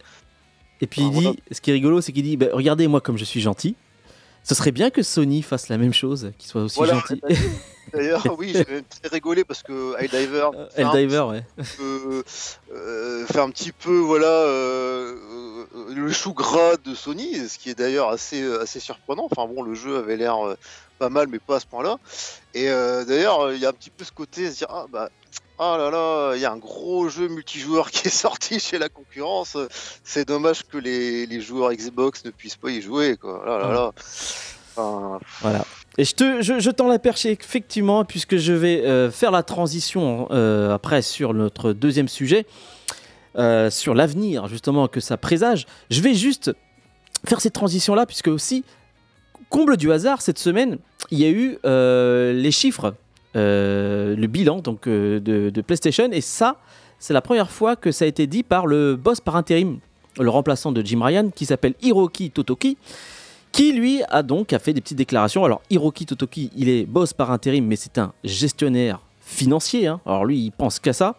Et puis Ah, il dit, ce qui est rigolo, c'est qu'il dit, bah, regardez moi comme je suis gentil. Ce serait bien que Sony fasse la même chose, qu'il soit aussi Voilà, gentil. D'ailleurs, oui, j'ai même très rigolé parce que Helldiver un Helldiver, ouais. peu, euh, fait un petit peu voilà euh, euh, le chou gras de Sony, ce qui est d'ailleurs assez assez surprenant. Enfin bon, le jeu avait l'air euh, pas mal, mais pas à ce point-là. Et euh, d'ailleurs, il y a un petit peu ce côté, se dire ah bah ah là là, il y a un gros jeu multijoueur qui est sorti chez la concurrence. C'est dommage que les, joueurs Xbox ne puissent pas y jouer quoi. Là là là. Voilà. Et je, te, je, tends la perche effectivement, puisque je vais euh, faire la transition euh, après sur notre deuxième sujet, euh, sur l'avenir justement que ça présage. Je vais juste faire cette transition-là, puisque aussi, comble du hasard, cette semaine, il y a eu euh, les chiffres, euh, le bilan donc, euh, de, PlayStation, et ça, c'est la première fois que ça a été dit par le boss par intérim, le remplaçant de Jim Ryan, qui s'appelle Hiroki Totoki qui lui a donc fait des petites déclarations. Alors Hiroki Totoki, il est boss par intérim, mais c'est un gestionnaire financier. hein. Alors lui, il pense qu'à ça.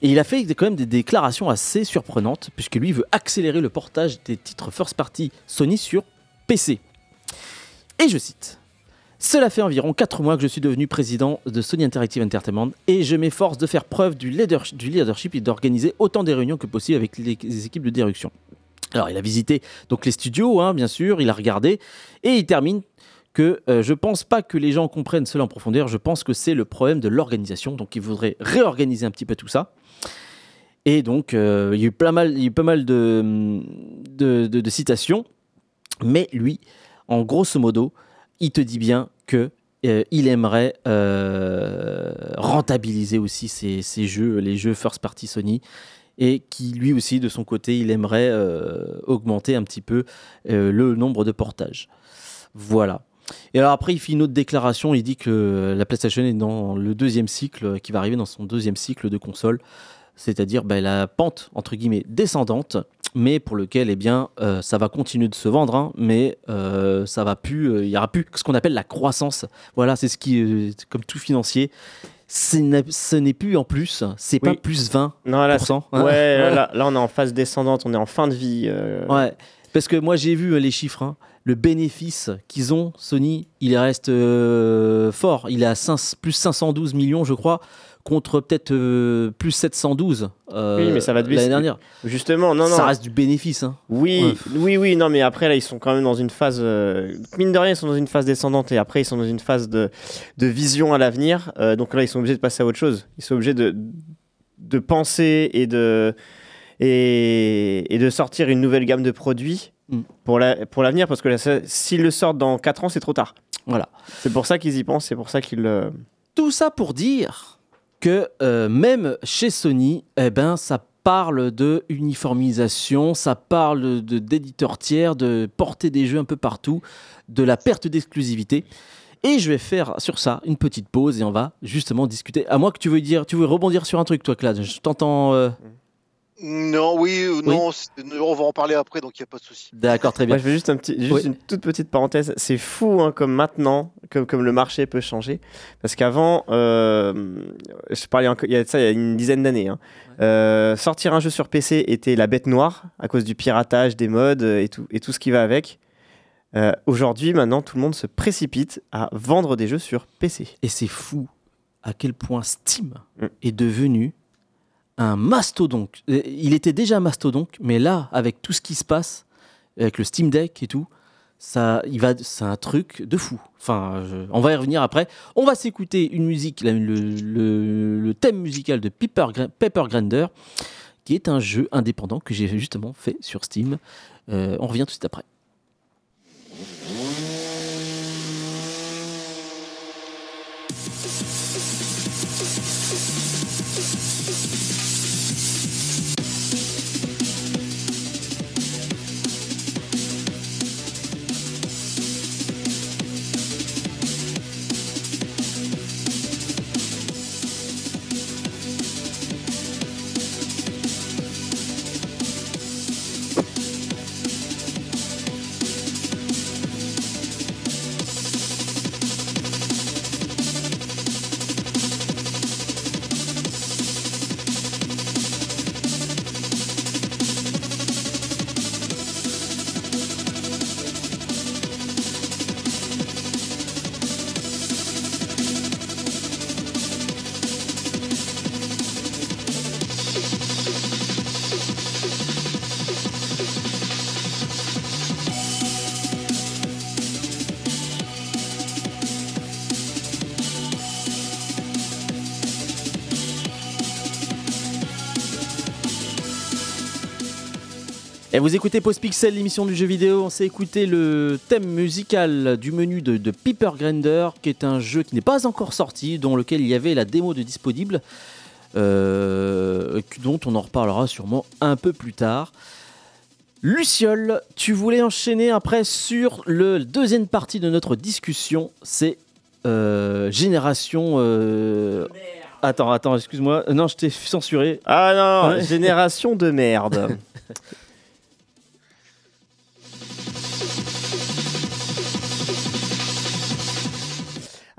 Et il a fait quand même des déclarations assez surprenantes, puisque lui veut accélérer le portage des titres first party Sony sur PC. Et je cite. Cela fait environ 4 mois que je suis devenu président de Sony Interactive Entertainment et je m'efforce de faire preuve du, leader- du leadership et d'organiser autant des réunions que possible avec les, équipes de direction. Alors, il a visité donc les studios, hein, bien sûr, il a regardé, et il termine que euh, je pense pas que les gens comprennent cela en profondeur, je pense que c'est le problème de l'organisation, donc il voudrait réorganiser un petit peu tout ça. Et donc, euh, il y a eu pas mal, il y a pas mal de citations, mais lui, en grosso modo, il te dit bien que euh, il aimerait euh, rentabiliser aussi ses, jeux, les jeux first party Sony, et qui lui aussi de son côté il aimerait euh, augmenter un petit peu le nombre de portages. Voilà. Et alors après il fait une autre déclaration, il dit que la PlayStation est dans le deuxième cycle, qui va arriver dans son deuxième cycle de console, c'est-à-dire bah, la pente entre guillemets descendante, mais pour lequel eh bien euh, ça va continuer de se vendre, hein, mais euh, ça va plus, euh, il y aura plus ce qu'on appelle la croissance. Voilà, c'est ce qui, euh, comme tout financier, ce n'est plus en plus, c'est pas Oui. plus 20 Non, là, hein. ouais, là, là, on est en phase descendante, on est en fin de vie. euh, Ouais, parce que moi j'ai vu euh, les chiffres. hein. Le bénéfice qu'ils ont, Sony, il reste euh, fort. Il est à 5 plus 512 millions, je crois, contre peut-être euh, plus 712 euh, Oui, mais ça va de l'année dernière. Justement, non, non. Ça reste du bénéfice. hein. Oui, Ouais. oui, oui, non, mais après, là, ils sont quand même dans une phase. euh, mine de rien, ils sont dans une phase descendante et après, ils sont dans une phase de, de vision à l'avenir. Euh, donc là, ils sont obligés de passer à autre chose. Ils sont obligés de, de penser et de, et, et de sortir une nouvelle gamme de produits Mm. pour la- pour l'avenir parce que là, s'ils le sortent dans 4 ans, c'est trop tard. Voilà. C'est pour ça qu'ils y pensent, c'est pour ça qu'ils. euh, Tout ça pour dire que euh, même chez Sony, eh ben, ça parle de uniformisation, ça parle d'éditeurs tiers, de porter des jeux un peu partout, de la perte d'exclusivité. Et je vais faire sur ça une petite pause et on va justement discuter. À moins que tu veux dire, tu veux rebondir sur un truc, toi, Claude. Je t'entends. euh, Non, oui, euh, non, c'est- on va en parler après, donc il n'y a pas de souci. D'accord, très bien. Moi, je fais juste, un petit, juste Oui. une toute petite parenthèse. C'est fou hein, comme maintenant, comme, comme le marché peut changer. Parce qu'avant, euh, je parlais il y a de ça il y a une dizaine d'années. hein. Euh, sortir un jeu sur PC était la bête noire à cause du piratage, des modes euh, et tout, et tout ce qui va avec. Euh, Aujourd'hui, maintenant, tout le monde se précipite à vendre des jeux sur PC. Et c'est fou à quel point Steam Mm. est devenu un mastodonte. Euh, Il était déjà mastodonte, mais là, avec tout ce qui se passe, avec le Steam Deck et tout, ça, il va, c'est un truc de fou. Enfin, on va y revenir après. On va s'écouter une musique, le, le- thème musical de Pepper Grinder, qui est un jeu indépendant que j'ai justement fait sur Steam. Euh, on revient tout de suite après. Et vous écoutez Pause Pixel, l'émission du jeu vidéo. On s'est écouté le thème musical du menu de, de Piper Grinder, qui est un jeu qui n'est pas encore sorti, dont lequel il y avait la démo de disponible, euh, dont on en reparlera sûrement un peu plus tard. Luciole, tu voulais enchaîner après sur le deuxième partie de notre discussion, c'est euh, Génération... euh, Attends, attends, excuse-moi. Non, je t'ai censuré. Ah non, génération de merde.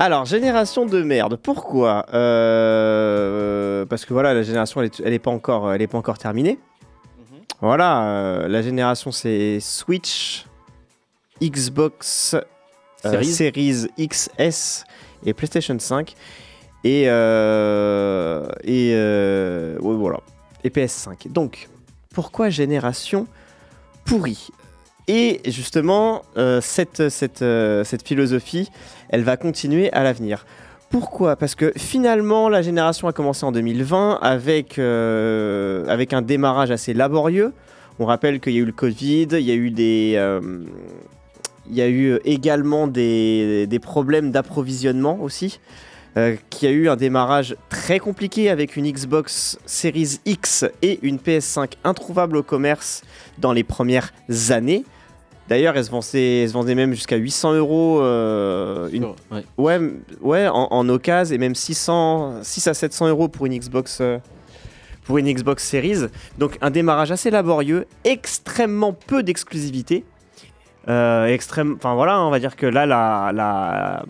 Alors, génération de merde. Pourquoi Euh, Parce que voilà, la génération, elle est, elle est pas encore, elle est pas encore terminée. Voilà, euh, la génération c'est Switch, Xbox euh, Series. XS et PlayStation 5 et euh, et euh, ouais, voilà et PS5. Donc pourquoi génération pourrie? Et justement euh, euh, cette philosophie, elle va continuer à l'avenir. Pourquoi? Parce que finalement, la génération a commencé en 2020 avec, euh, avec un démarrage assez laborieux. On rappelle qu'il y a eu le Covid, il y a eu également des problèmes d'approvisionnement aussi. Euh, qui a eu un démarrage très compliqué avec une Xbox Series X et une PS5 introuvables au commerce dans les premières années. D'ailleurs, elle se vendait, elle se vendait même jusqu'à 800 euros euh, une Ouais. Ouais, en, en occasion et même 600, 6 à 700 euros pour une Xbox, euh, pour une Xbox Series. Donc un démarrage assez laborieux, extrêmement peu d'exclusivité. Euh, extrême, enfin voilà, on va dire que là la la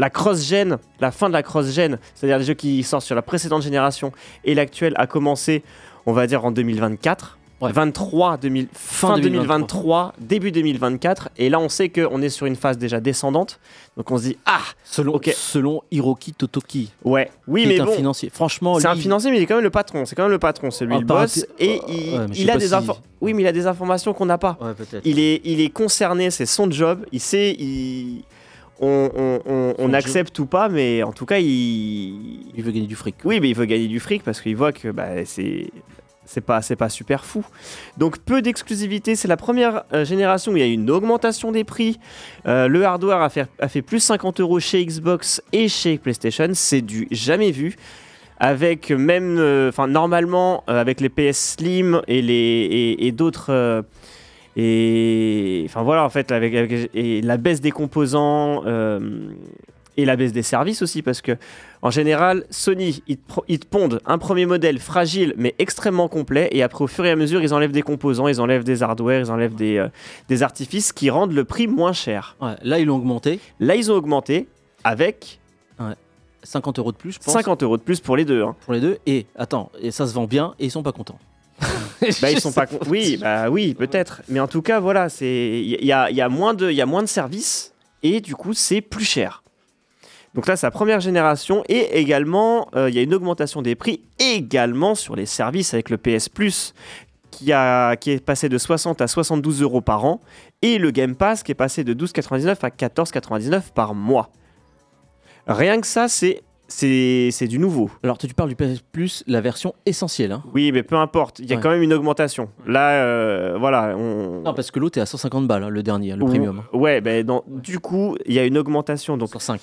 la cross-gen, la fin de la cross-gen, c'est-à-dire les jeux qui sortent sur la précédente génération et l'actuelle a commencé, on va dire en 2024. Ouais. 23, 2000, fin 2023. 2023, début 2024. Et là, on sait qu'on est sur une phase déjà descendante. Donc on se dit, ah, Selon, Ok. selon Hiroki Totoki, ouais, oui, mais est un bon, financier. Franchement, c'est un financier, mais il est quand même le patron. C'est quand même le patron, c'est lui Ah, le boss. Et Oh, il, ouais, il a des si-. Oui, mais il a des informations qu'on n'a pas. Ouais, peut-être. Il est, il est concerné, c'est son job. Il sait, il... on, on- on- on Son accepte ou pas, mais en tout cas, il. Il veut gagner du fric. Oui, mais il veut gagner du fric parce qu'il voit que bah, c'est. C'est pas, super fou. Donc peu d'exclusivité. C'est la première euh, génération où il y a eu une augmentation des prix. Euh, le hardware a fait, a fait plus 50 euros chez Xbox et chez PlayStation. C'est du jamais vu. Avec même, euh, enfin normalement, avec les PS Slim et, les, et, et d'autres. Et enfin voilà, en fait, avec, avec- et la baisse des composants euh, et la baisse des services aussi, parce que en général, Sony, ils te, ils te pondent un premier modèle fragile mais extrêmement complet, et après, au fur et à mesure, ils enlèvent des composants, ils enlèvent des hardware, ils enlèvent des, euh, des artifices qui rendent le prix moins cher. Ouais, là, ils l'ont augmenté. Là, ils ont augmenté avec 50 euros de plus, je pense, 50 euros de plus pour les deux. hein. pour les deux. Et attends, et ça se vend bien et ils sont pas contents. Bah, ils sont pas Oui, bah oui, peut-être. Mais en tout cas, voilà, c'est il y a, il y a moins de il y a moins de services et du coup, c'est plus cher. Donc là, c'est la première génération et également, euh, il y a une augmentation des prix également sur les services avec le PS Plus qui, a, qui est passé de 60 à 72 euros par an et le Game Pass qui est passé de 12,99 à 14,99 par mois. Rien que ça, c'est c'est du nouveau. Alors, tu parles du PS Plus, la version essentielle. Hein. Oui, mais peu importe, il y a Ouais. quand même une augmentation. Là, euh, voilà, on, Non, parce que l'autre est à 150 balles, hein, le dernier, le premium. Ouais, ben dans- du coup, il y a une augmentation. Donc, Sur 5.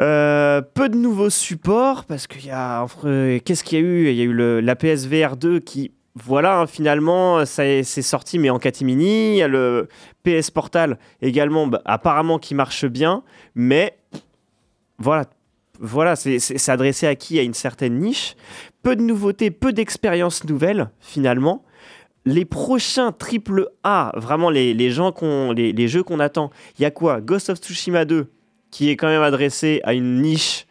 euh, peu de nouveaux supports parce qu'il y a. entre- Qu'est-ce qu'il y a eu? Il y a eu le, la PSVR 2 qui. Voilà, hein, finalement, c'est sorti, mais en catimini. Il y a le PS Portal également, bah, apparemment, qui marche bien. Mais voilà, voilà c'est adressé à qui À une certaine niche. Peu de nouveautés, peu d'expériences nouvelles, finalement. Les prochains triple A, vraiment les, les, gens les, les jeux qu'on attend, il y a quoi? Ghost of Tsushima 2, qui est quand même adressé à une niche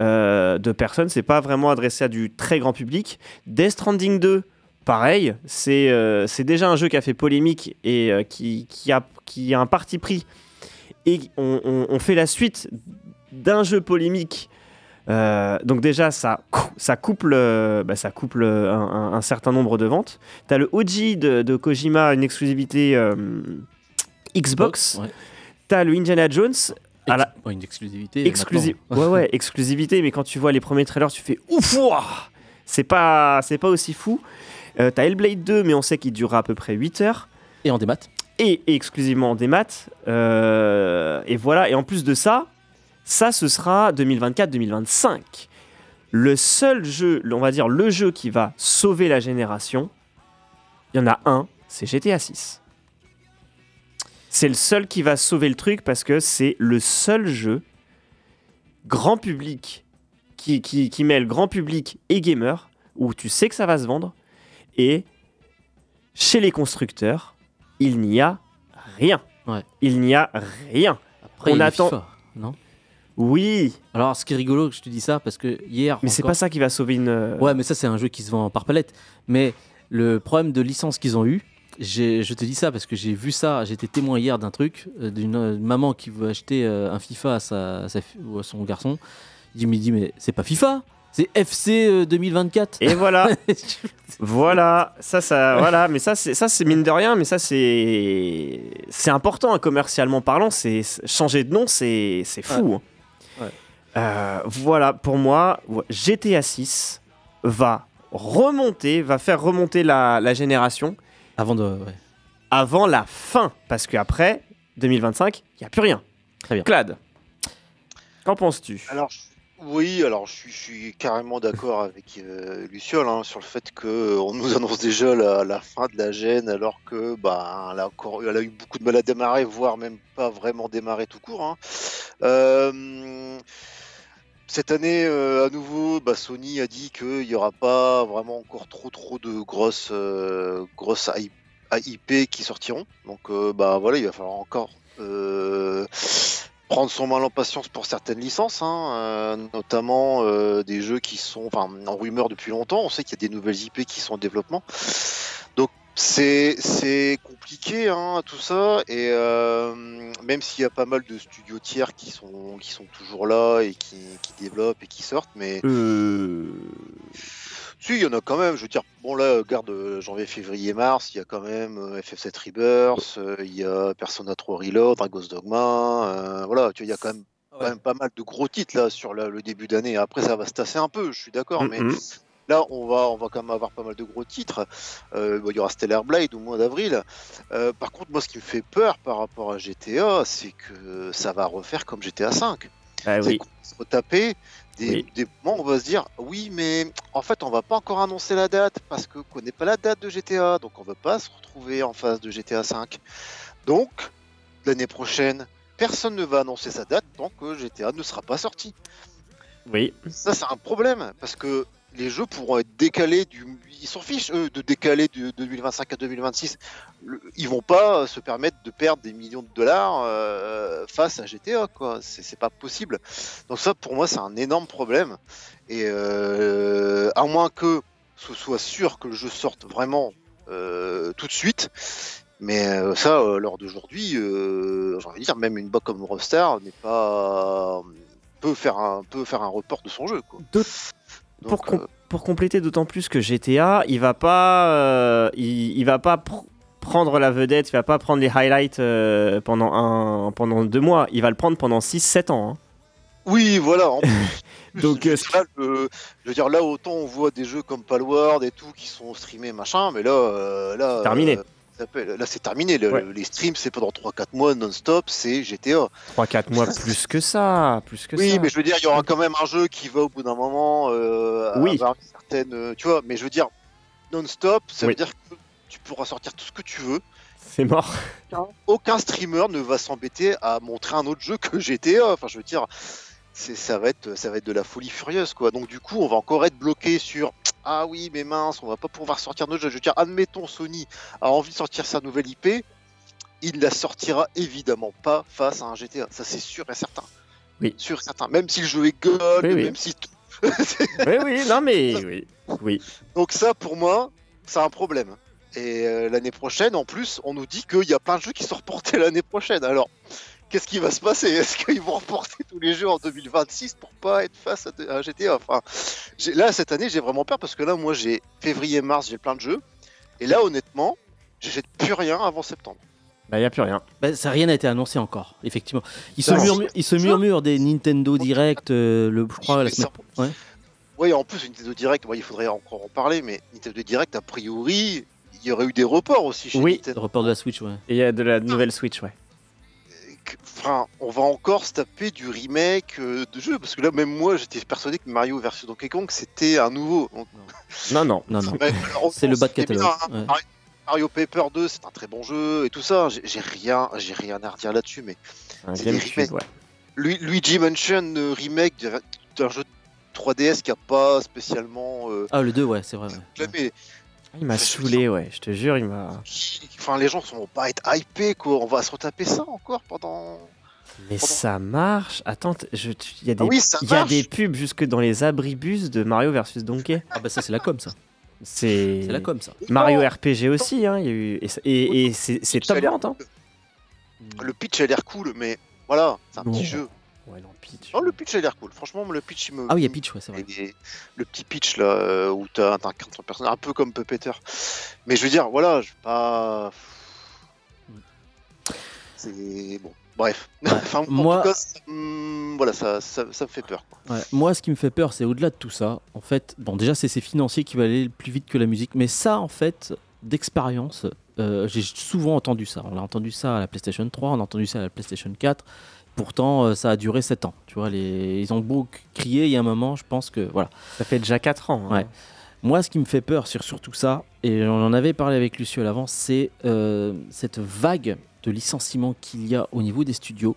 euh, de personnes, c'est pas vraiment adressé à du très grand public. Death Stranding 2, pareil, c'est euh, c'est déjà un jeu qui a fait polémique et euh, qui, qui, a, qui a un parti pris. Et on- on fait la suite d'un jeu polémique. Euh, donc déjà, ça, ça couple, euh, bah, ça couple un, un- un certain nombre de ventes. T'as le OG de, de Kojima, une exclusivité euh, Xbox. Ouais. T'as le Indiana Jones, à la- Ex- ouais, une exclusivité. Ouais, ouais, exclusivité, mais quand tu vois les premiers trailers, tu fais ouf, c'est pas, c'est pas aussi fou. Euh, T'as Hellblade 2, mais on sait qu'il durera à peu près 8 heures. Et en démat. Et, et exclusivement en démat. Euh, et voilà, et en plus de ça, ça ce sera 2024-2025. Le seul jeu, on va dire le jeu qui va sauver la génération, il y en a un, c'est GTA 6. C'est le seul qui va sauver le truc parce que c'est le seul jeu grand public qui, qui, qui mêle grand public et gamer où tu sais que ça va se vendre et chez les constructeurs, il n'y a rien. Ouais. Il n'y a rien. Après, On attend- FIFA, Oui, Alors, ce qui est rigolo je te dis ça, parce que hier. mais c'est encore- pas ça qui va sauver une. euh, Ouais, mais ça, c'est un jeu qui se vend par palette. Mais le problème de licence qu'ils ont eu, je te dis ça parce que j'ai vu ça, j'étais témoin hier d'un truc, euh, d'une euh, maman qui veut acheter euh, un FIFA à, sa, à sa fi- ou à son garçon. Il me dit, mais c'est pas FIFA, c'est FC euh, 2024. Et voilà, voilà, ça, ça, voilà, mais ça, c'est ça, c'est mine de rien, mais ça, c'est, c'est important hein, commercialement parlant. C'est changer de nom, c'est, c'est fou. hein. Euh, voilà, pour moi, GTA 6 va remonter, va faire remonter la, la génération Avant de. ouais. avant la fin, parce qu'après 2025, il y a plus rien. Très bien. Clad, qu'en penses-tu? Alors, oui, alors je suis, je suis carrément d'accord avec euh, Luciole hein, sur le fait qu'on nous annonce déjà la, la fin de la gêne alors que bah, elle, a encore, elle a eu beaucoup de mal à démarrer, voire même pas vraiment démarrer tout court. hein. Euh, cette année, euh, à nouveau, bah, Sony a dit qu'il n'y aura pas vraiment encore trop trop de grosses, euh, grosses I- IP qui sortiront. Donc euh, bah voilà, il va falloir encore prendre son mal en patience pour certaines licences, hein, notamment des jeux qui sont en rumeur depuis longtemps. On sait qu'il y a des nouvelles IP qui sont en développement. C'est c'est compliqué hein, tout ça et euh, même s'il y a pas mal de studios tiers qui sont qui sont toujours là et qui, qui développent et qui sortent, mais Euh, si, il y en a quand même. Je veux dire, bon là, garde euh, janvier, février, mars, il y a quand même euh, FF7 Rebirth, euh, il y a Persona 3 Reload, Dragon's Dogma, euh, voilà, tu vois, il y a quand même, quand même pas mal de gros titres là sur la- le début d'année. Après, ça va se tasser un peu, je suis d'accord, mais mhm. Là, on va, on va quand même avoir pas mal de gros titres. Euh, bon, il y aura Stellar Blade au mois d'avril. Euh, par contre, moi, ce qui me fait peur par rapport à GTA, c'est que ça va refaire comme GTA 5 Ah c'est oui. qu'on va se retaper des, Oui. des moments où on va se dire oui mais en fait on va pas encore annoncer la date parce que connaît pas la date de GTA donc on va pas se retrouver en phase de GTA 5 donc l'année prochaine personne ne va annoncer sa date tant que GTA ne sera pas sorti Oui. ça c'est un problème parce que les jeux pourront être décalés du ils s'en fichent eux de décaler de 2025 à 2026 Le- ils vont pas se permettre de perdre des millions de dollars euh, face à GTA quoi. C'est pas possible. Donc ça pour moi c'est un énorme problème. Et euh, à moins que ce soit sûr que le jeu sorte vraiment euh, tout de suite. Mais ça lors d'aujourd'hui j'ai envie de dire même une boîte comme Rockstar n'est pas peut faire un peut faire un report de son jeu quoi Donc, pour, com- euh, pour compléter d'autant plus que GTA, il va pas, euh, il, il va pas pr- prendre la vedette, il va pas prendre les highlights euh, pendant un, pendant deux mois, il va le prendre pendant 6-7 ans. hein. Oui, voilà. en plus. Donc, euh, Là, le- je veux dire, là, autant on voit des jeux comme Palworld et tout qui sont streamés, machin, mais là, euh, là, Terminé. euh, là, c'est terminé. Le- Ouais. le- les streams, c'est pendant 3-4 mois non-stop, c'est GTA. 3-4 mois plus que ça, plus que Oui, ça. mais je veux dire, il y aura quand même un jeu qui va au bout d'un moment euh, Oui. avoir une certaine, euh, tu vois. Mais je veux dire, non-stop, ça Oui. veut dire que tu pourras sortir tout ce que tu veux. C'est mort. Aucun streamer ne va s'embêter à montrer un autre jeu que GTA. Enfin, je veux dire, c'est ça va être ça va être de la folie furieuse quoi. Donc du coup, on va encore être bloqué sur ah oui, mais mince, on va pas pouvoir sortir notre jeu. Je veux dire, admettons Sony a envie de sortir sa nouvelle IP, il la sortira évidemment pas face à un GTA. Ça c'est sûr et certain. Oui. Sûr et certain. Même si le jeu est gold, Oui, oui. même si tout. oui, oui, non mais oui, oui. Donc ça, pour moi, c'est un problème. Et euh, l'année prochaine, en plus, on nous dit qu'il y a plein de jeux qui sont reportés l'année prochaine. Alors, qu'est-ce qui va se passer? Est-ce qu'ils vont reporter tous les jeux en 2026 pour pas être face à de- à un GTA Enfin, là, cette année, j'ai vraiment peur parce que là, moi, j'ai février-mars, j'ai plein de jeux. Et là, honnêtement, j'achète plus rien avant septembre. Bah y a plus rien. Bah, ça rien n'a été annoncé encore, effectivement. Ils se, Non. murmurent, ils se murmurent des Nintendo Direct, euh, le, je crois, la semaine. Ouais. Ouais, en plus, Nintendo Direct, il faudrait encore en parler, mais Nintendo Direct, a priori, il y aurait eu des reports aussi chez Oui. Le Nintendo. report de la Switch, ouais. Et il y a de la nouvelle Switch, ouais. Enfin, on va encore se taper du remake euh, de jeu, parce que là, même moi, j'étais persuadé que Mario versus Donkey Kong, c'était un nouveau. Donc, Non, non. Non, non. malheureusement, C'est le bas de catalogue. bien, hein. ouais. Mario- Paper 2, c'est un très bon jeu et tout ça. J'ai j'ai rien, j'ai rien à redire là-dessus, mais C'est des remakes. ouais. Lu- Luigi Mansion euh, remake d'un- d'un jeu 3DS qui a pas spécialement euh, Ah, le 2, ouais, c'est vrai. ouais. Il m'a saoulé, ouais. Je te jure, il m'a. Enfin, les gens sont pas être hypés, quoi. On va se retaper ça encore pendant. Mais ça marche. Attends, je- il y a des, Ah oui, ça il y a marche. des pubs jusque dans les abribus de Mario versus Donkey. Ah, bah ça, c'est la com, ça. C'est C'est la com, ça. Mario Non, RPG aussi, hein. Il y a eu et, ça- et- et c'est top vente, hein. Le pitch a l'air cool, mais voilà, c'est un petit jeu. Ouais, non, pitch. Le pitch a l'air cool. Franchement, le pitch, il me. Ah oui, il y a Peach, ouais, c'est vrai. Et le petit pitch là euh, où t'as ton personnage, un peu comme Puppeteer. Mais je veux dire, voilà, je pas. C'est bon, bref. enfin, en moi- tout cas, ça, hum, voilà, ça, ça, ça me fait peur. quoi. Ouais, Moi, ce qui me fait peur, c'est au-delà de tout ça. En fait, bon, déjà, c'est ces financiers qui va aller plus vite que la musique. Mais ça, en fait, d'expérience, euh, j'ai souvent entendu ça. On a entendu ça à la PlayStation 3, on a entendu ça à la PlayStation 4. Pourtant, euh, ça a duré 7 ans. Tu vois, les... ils ont beau crier, il y a un moment, je pense que voilà. Ça fait déjà 4 ans. hein. Ouais. Moi, ce qui me fait peur sur surtout ça, et on en avait parlé avec Lucio à l'avance, c'est euh, cette vague de licenciements qu'il y a au niveau des studios.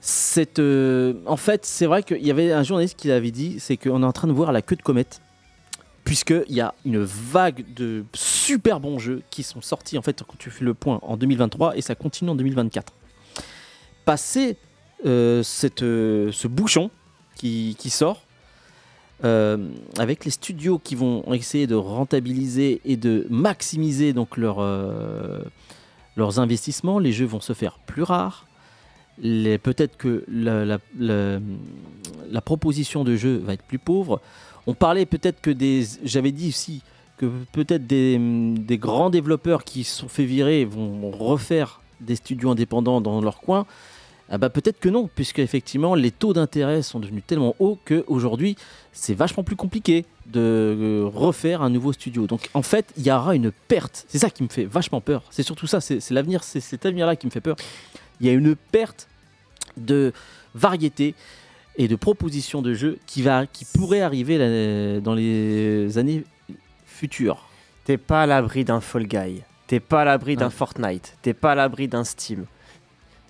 Cette, euh, en fait, c'est vrai qu'il y avait un journaliste qui l'avait dit, c'est qu'on est en train de voir la queue de comète, puisqu'il y a une vague de super bons jeux qui sont sortis, en fait, quand tu fais le point, en 2023, et ça continue en 2024. Passer euh, cette, euh, ce bouchon qui, qui sort, euh, avec les studios qui vont essayer de rentabiliser et de maximiser donc leur, leurs investissements, les jeux vont se faire plus rares. Peut-être que la- la proposition de jeu va être plus pauvre. On parlait peut-être que des. J'avais dit aussi que peut-être des, des grands développeurs qui se sont fait virer vont refaire des studios indépendants dans leur coin. Ah bah peut-être que non, puisque effectivement les taux d'intérêt sont devenus tellement hauts qu'aujourd'hui c'est vachement plus compliqué de euh, refaire un nouveau studio. Donc en fait, il y aura une perte. C'est ça qui me fait vachement peur. C'est surtout ça, c'est l'avenir, c'est cet avenir-là qui me fait peur. Il y a une perte de variété et de propositions de jeux qui, va, qui pourrait arriver dans les années futures. T'es pas à l'abri d'un Fall Guy. T'es pas à l'abri d'un Ouais. Fortnite. T'es pas à l'abri d'un Steam.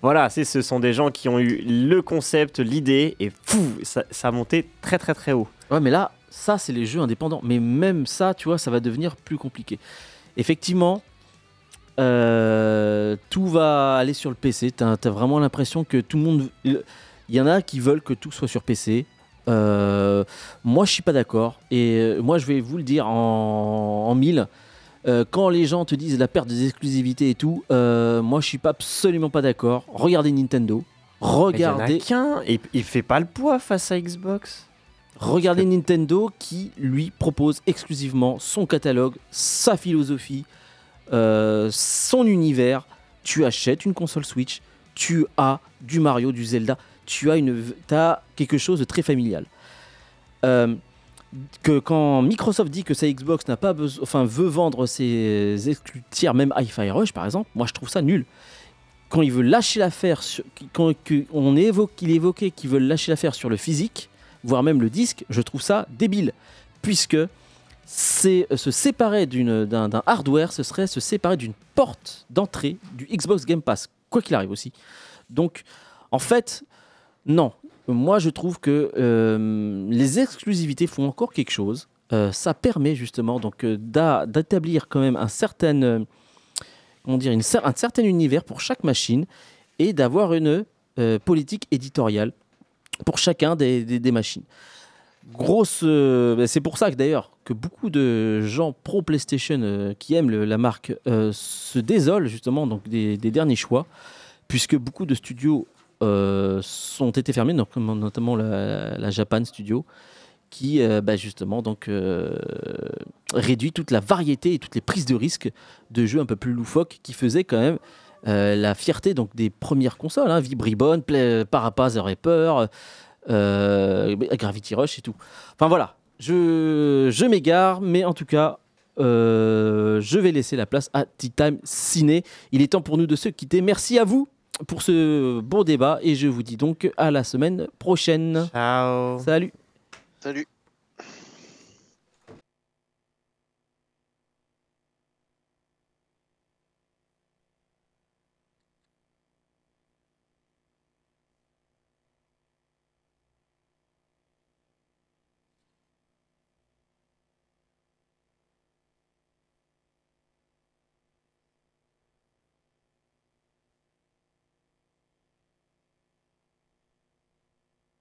Voilà, ce sont des gens qui ont eu le concept, l'idée, et fou, ça, ça a monté très très très haut. Ouais, mais là, ça, c'est les jeux indépendants. Mais même ça, tu vois, ça va devenir plus compliqué. Effectivement, euh, tout va aller sur le PC. T'as as vraiment l'impression que tout le monde. Il y en a qui veulent que tout soit sur PC. Euh, moi, je suis pas d'accord. Et euh, moi, je vais vous le dire en, en mille. Euh, quand les gens te disent la perte des exclusivités et tout, euh, moi, je suis pas absolument pas d'accord. Regardez Nintendo. Mais Il y en a Regardez. qu'un, il fait pas le poids face à Xbox. Regardez Nintendo qui lui propose exclusivement son catalogue, sa philosophie, euh, son univers. Tu achètes une console Switch, tu as du Mario, du Zelda, tu as, une, as quelque chose de très familial. Euh, que quand Microsoft dit que sa Xbox n'a pas besoin, enfin veut vendre ses exclus tiers, même Hi-Fi Rush par exemple, moi je trouve ça nul. Quand il veut lâcher l'affaire, quand on évoque, évoquait qu'ils veulent lâcher l'affaire sur le physique, voire même le disque, je trouve ça débile, puisque c'est euh, se séparer d'un hardware, ce serait se séparer d'une porte d'entrée du Xbox Game Pass, quoi qu'il arrive aussi. Donc, en fait, non. Moi, je trouve que euh, les exclusivités font encore quelque chose. Euh, ça permet justement donc euh, d'établir quand même un certain, dire, un certain univers pour chaque machine et d'avoir une politique éditoriale pour chacun des, machines. Grosse, bah, c'est pour ça que d'ailleurs que beaucoup de gens pro PlayStation qui aiment la marque se désolent justement donc des derniers choix, puisque beaucoup de studios euh, sont été fermés, donc, notamment la, Japan Studio, qui euh, bah, justement donc euh, réduit toute la variété et toutes les prises de risques de jeux un peu plus loufoques qui faisaient quand même la fierté donc des premières consoles, hein, Vibribon, Play- Parapaz Rapper, Gravity Rush et tout. Enfin voilà, Je, m'égare, mais en tout cas, je vais laisser la place à Tea Time Ciné. Il est temps pour nous de se quitter. Merci à vous pour ce bon débat et je vous dis donc à la semaine prochaine. Ciao. Salut Salut.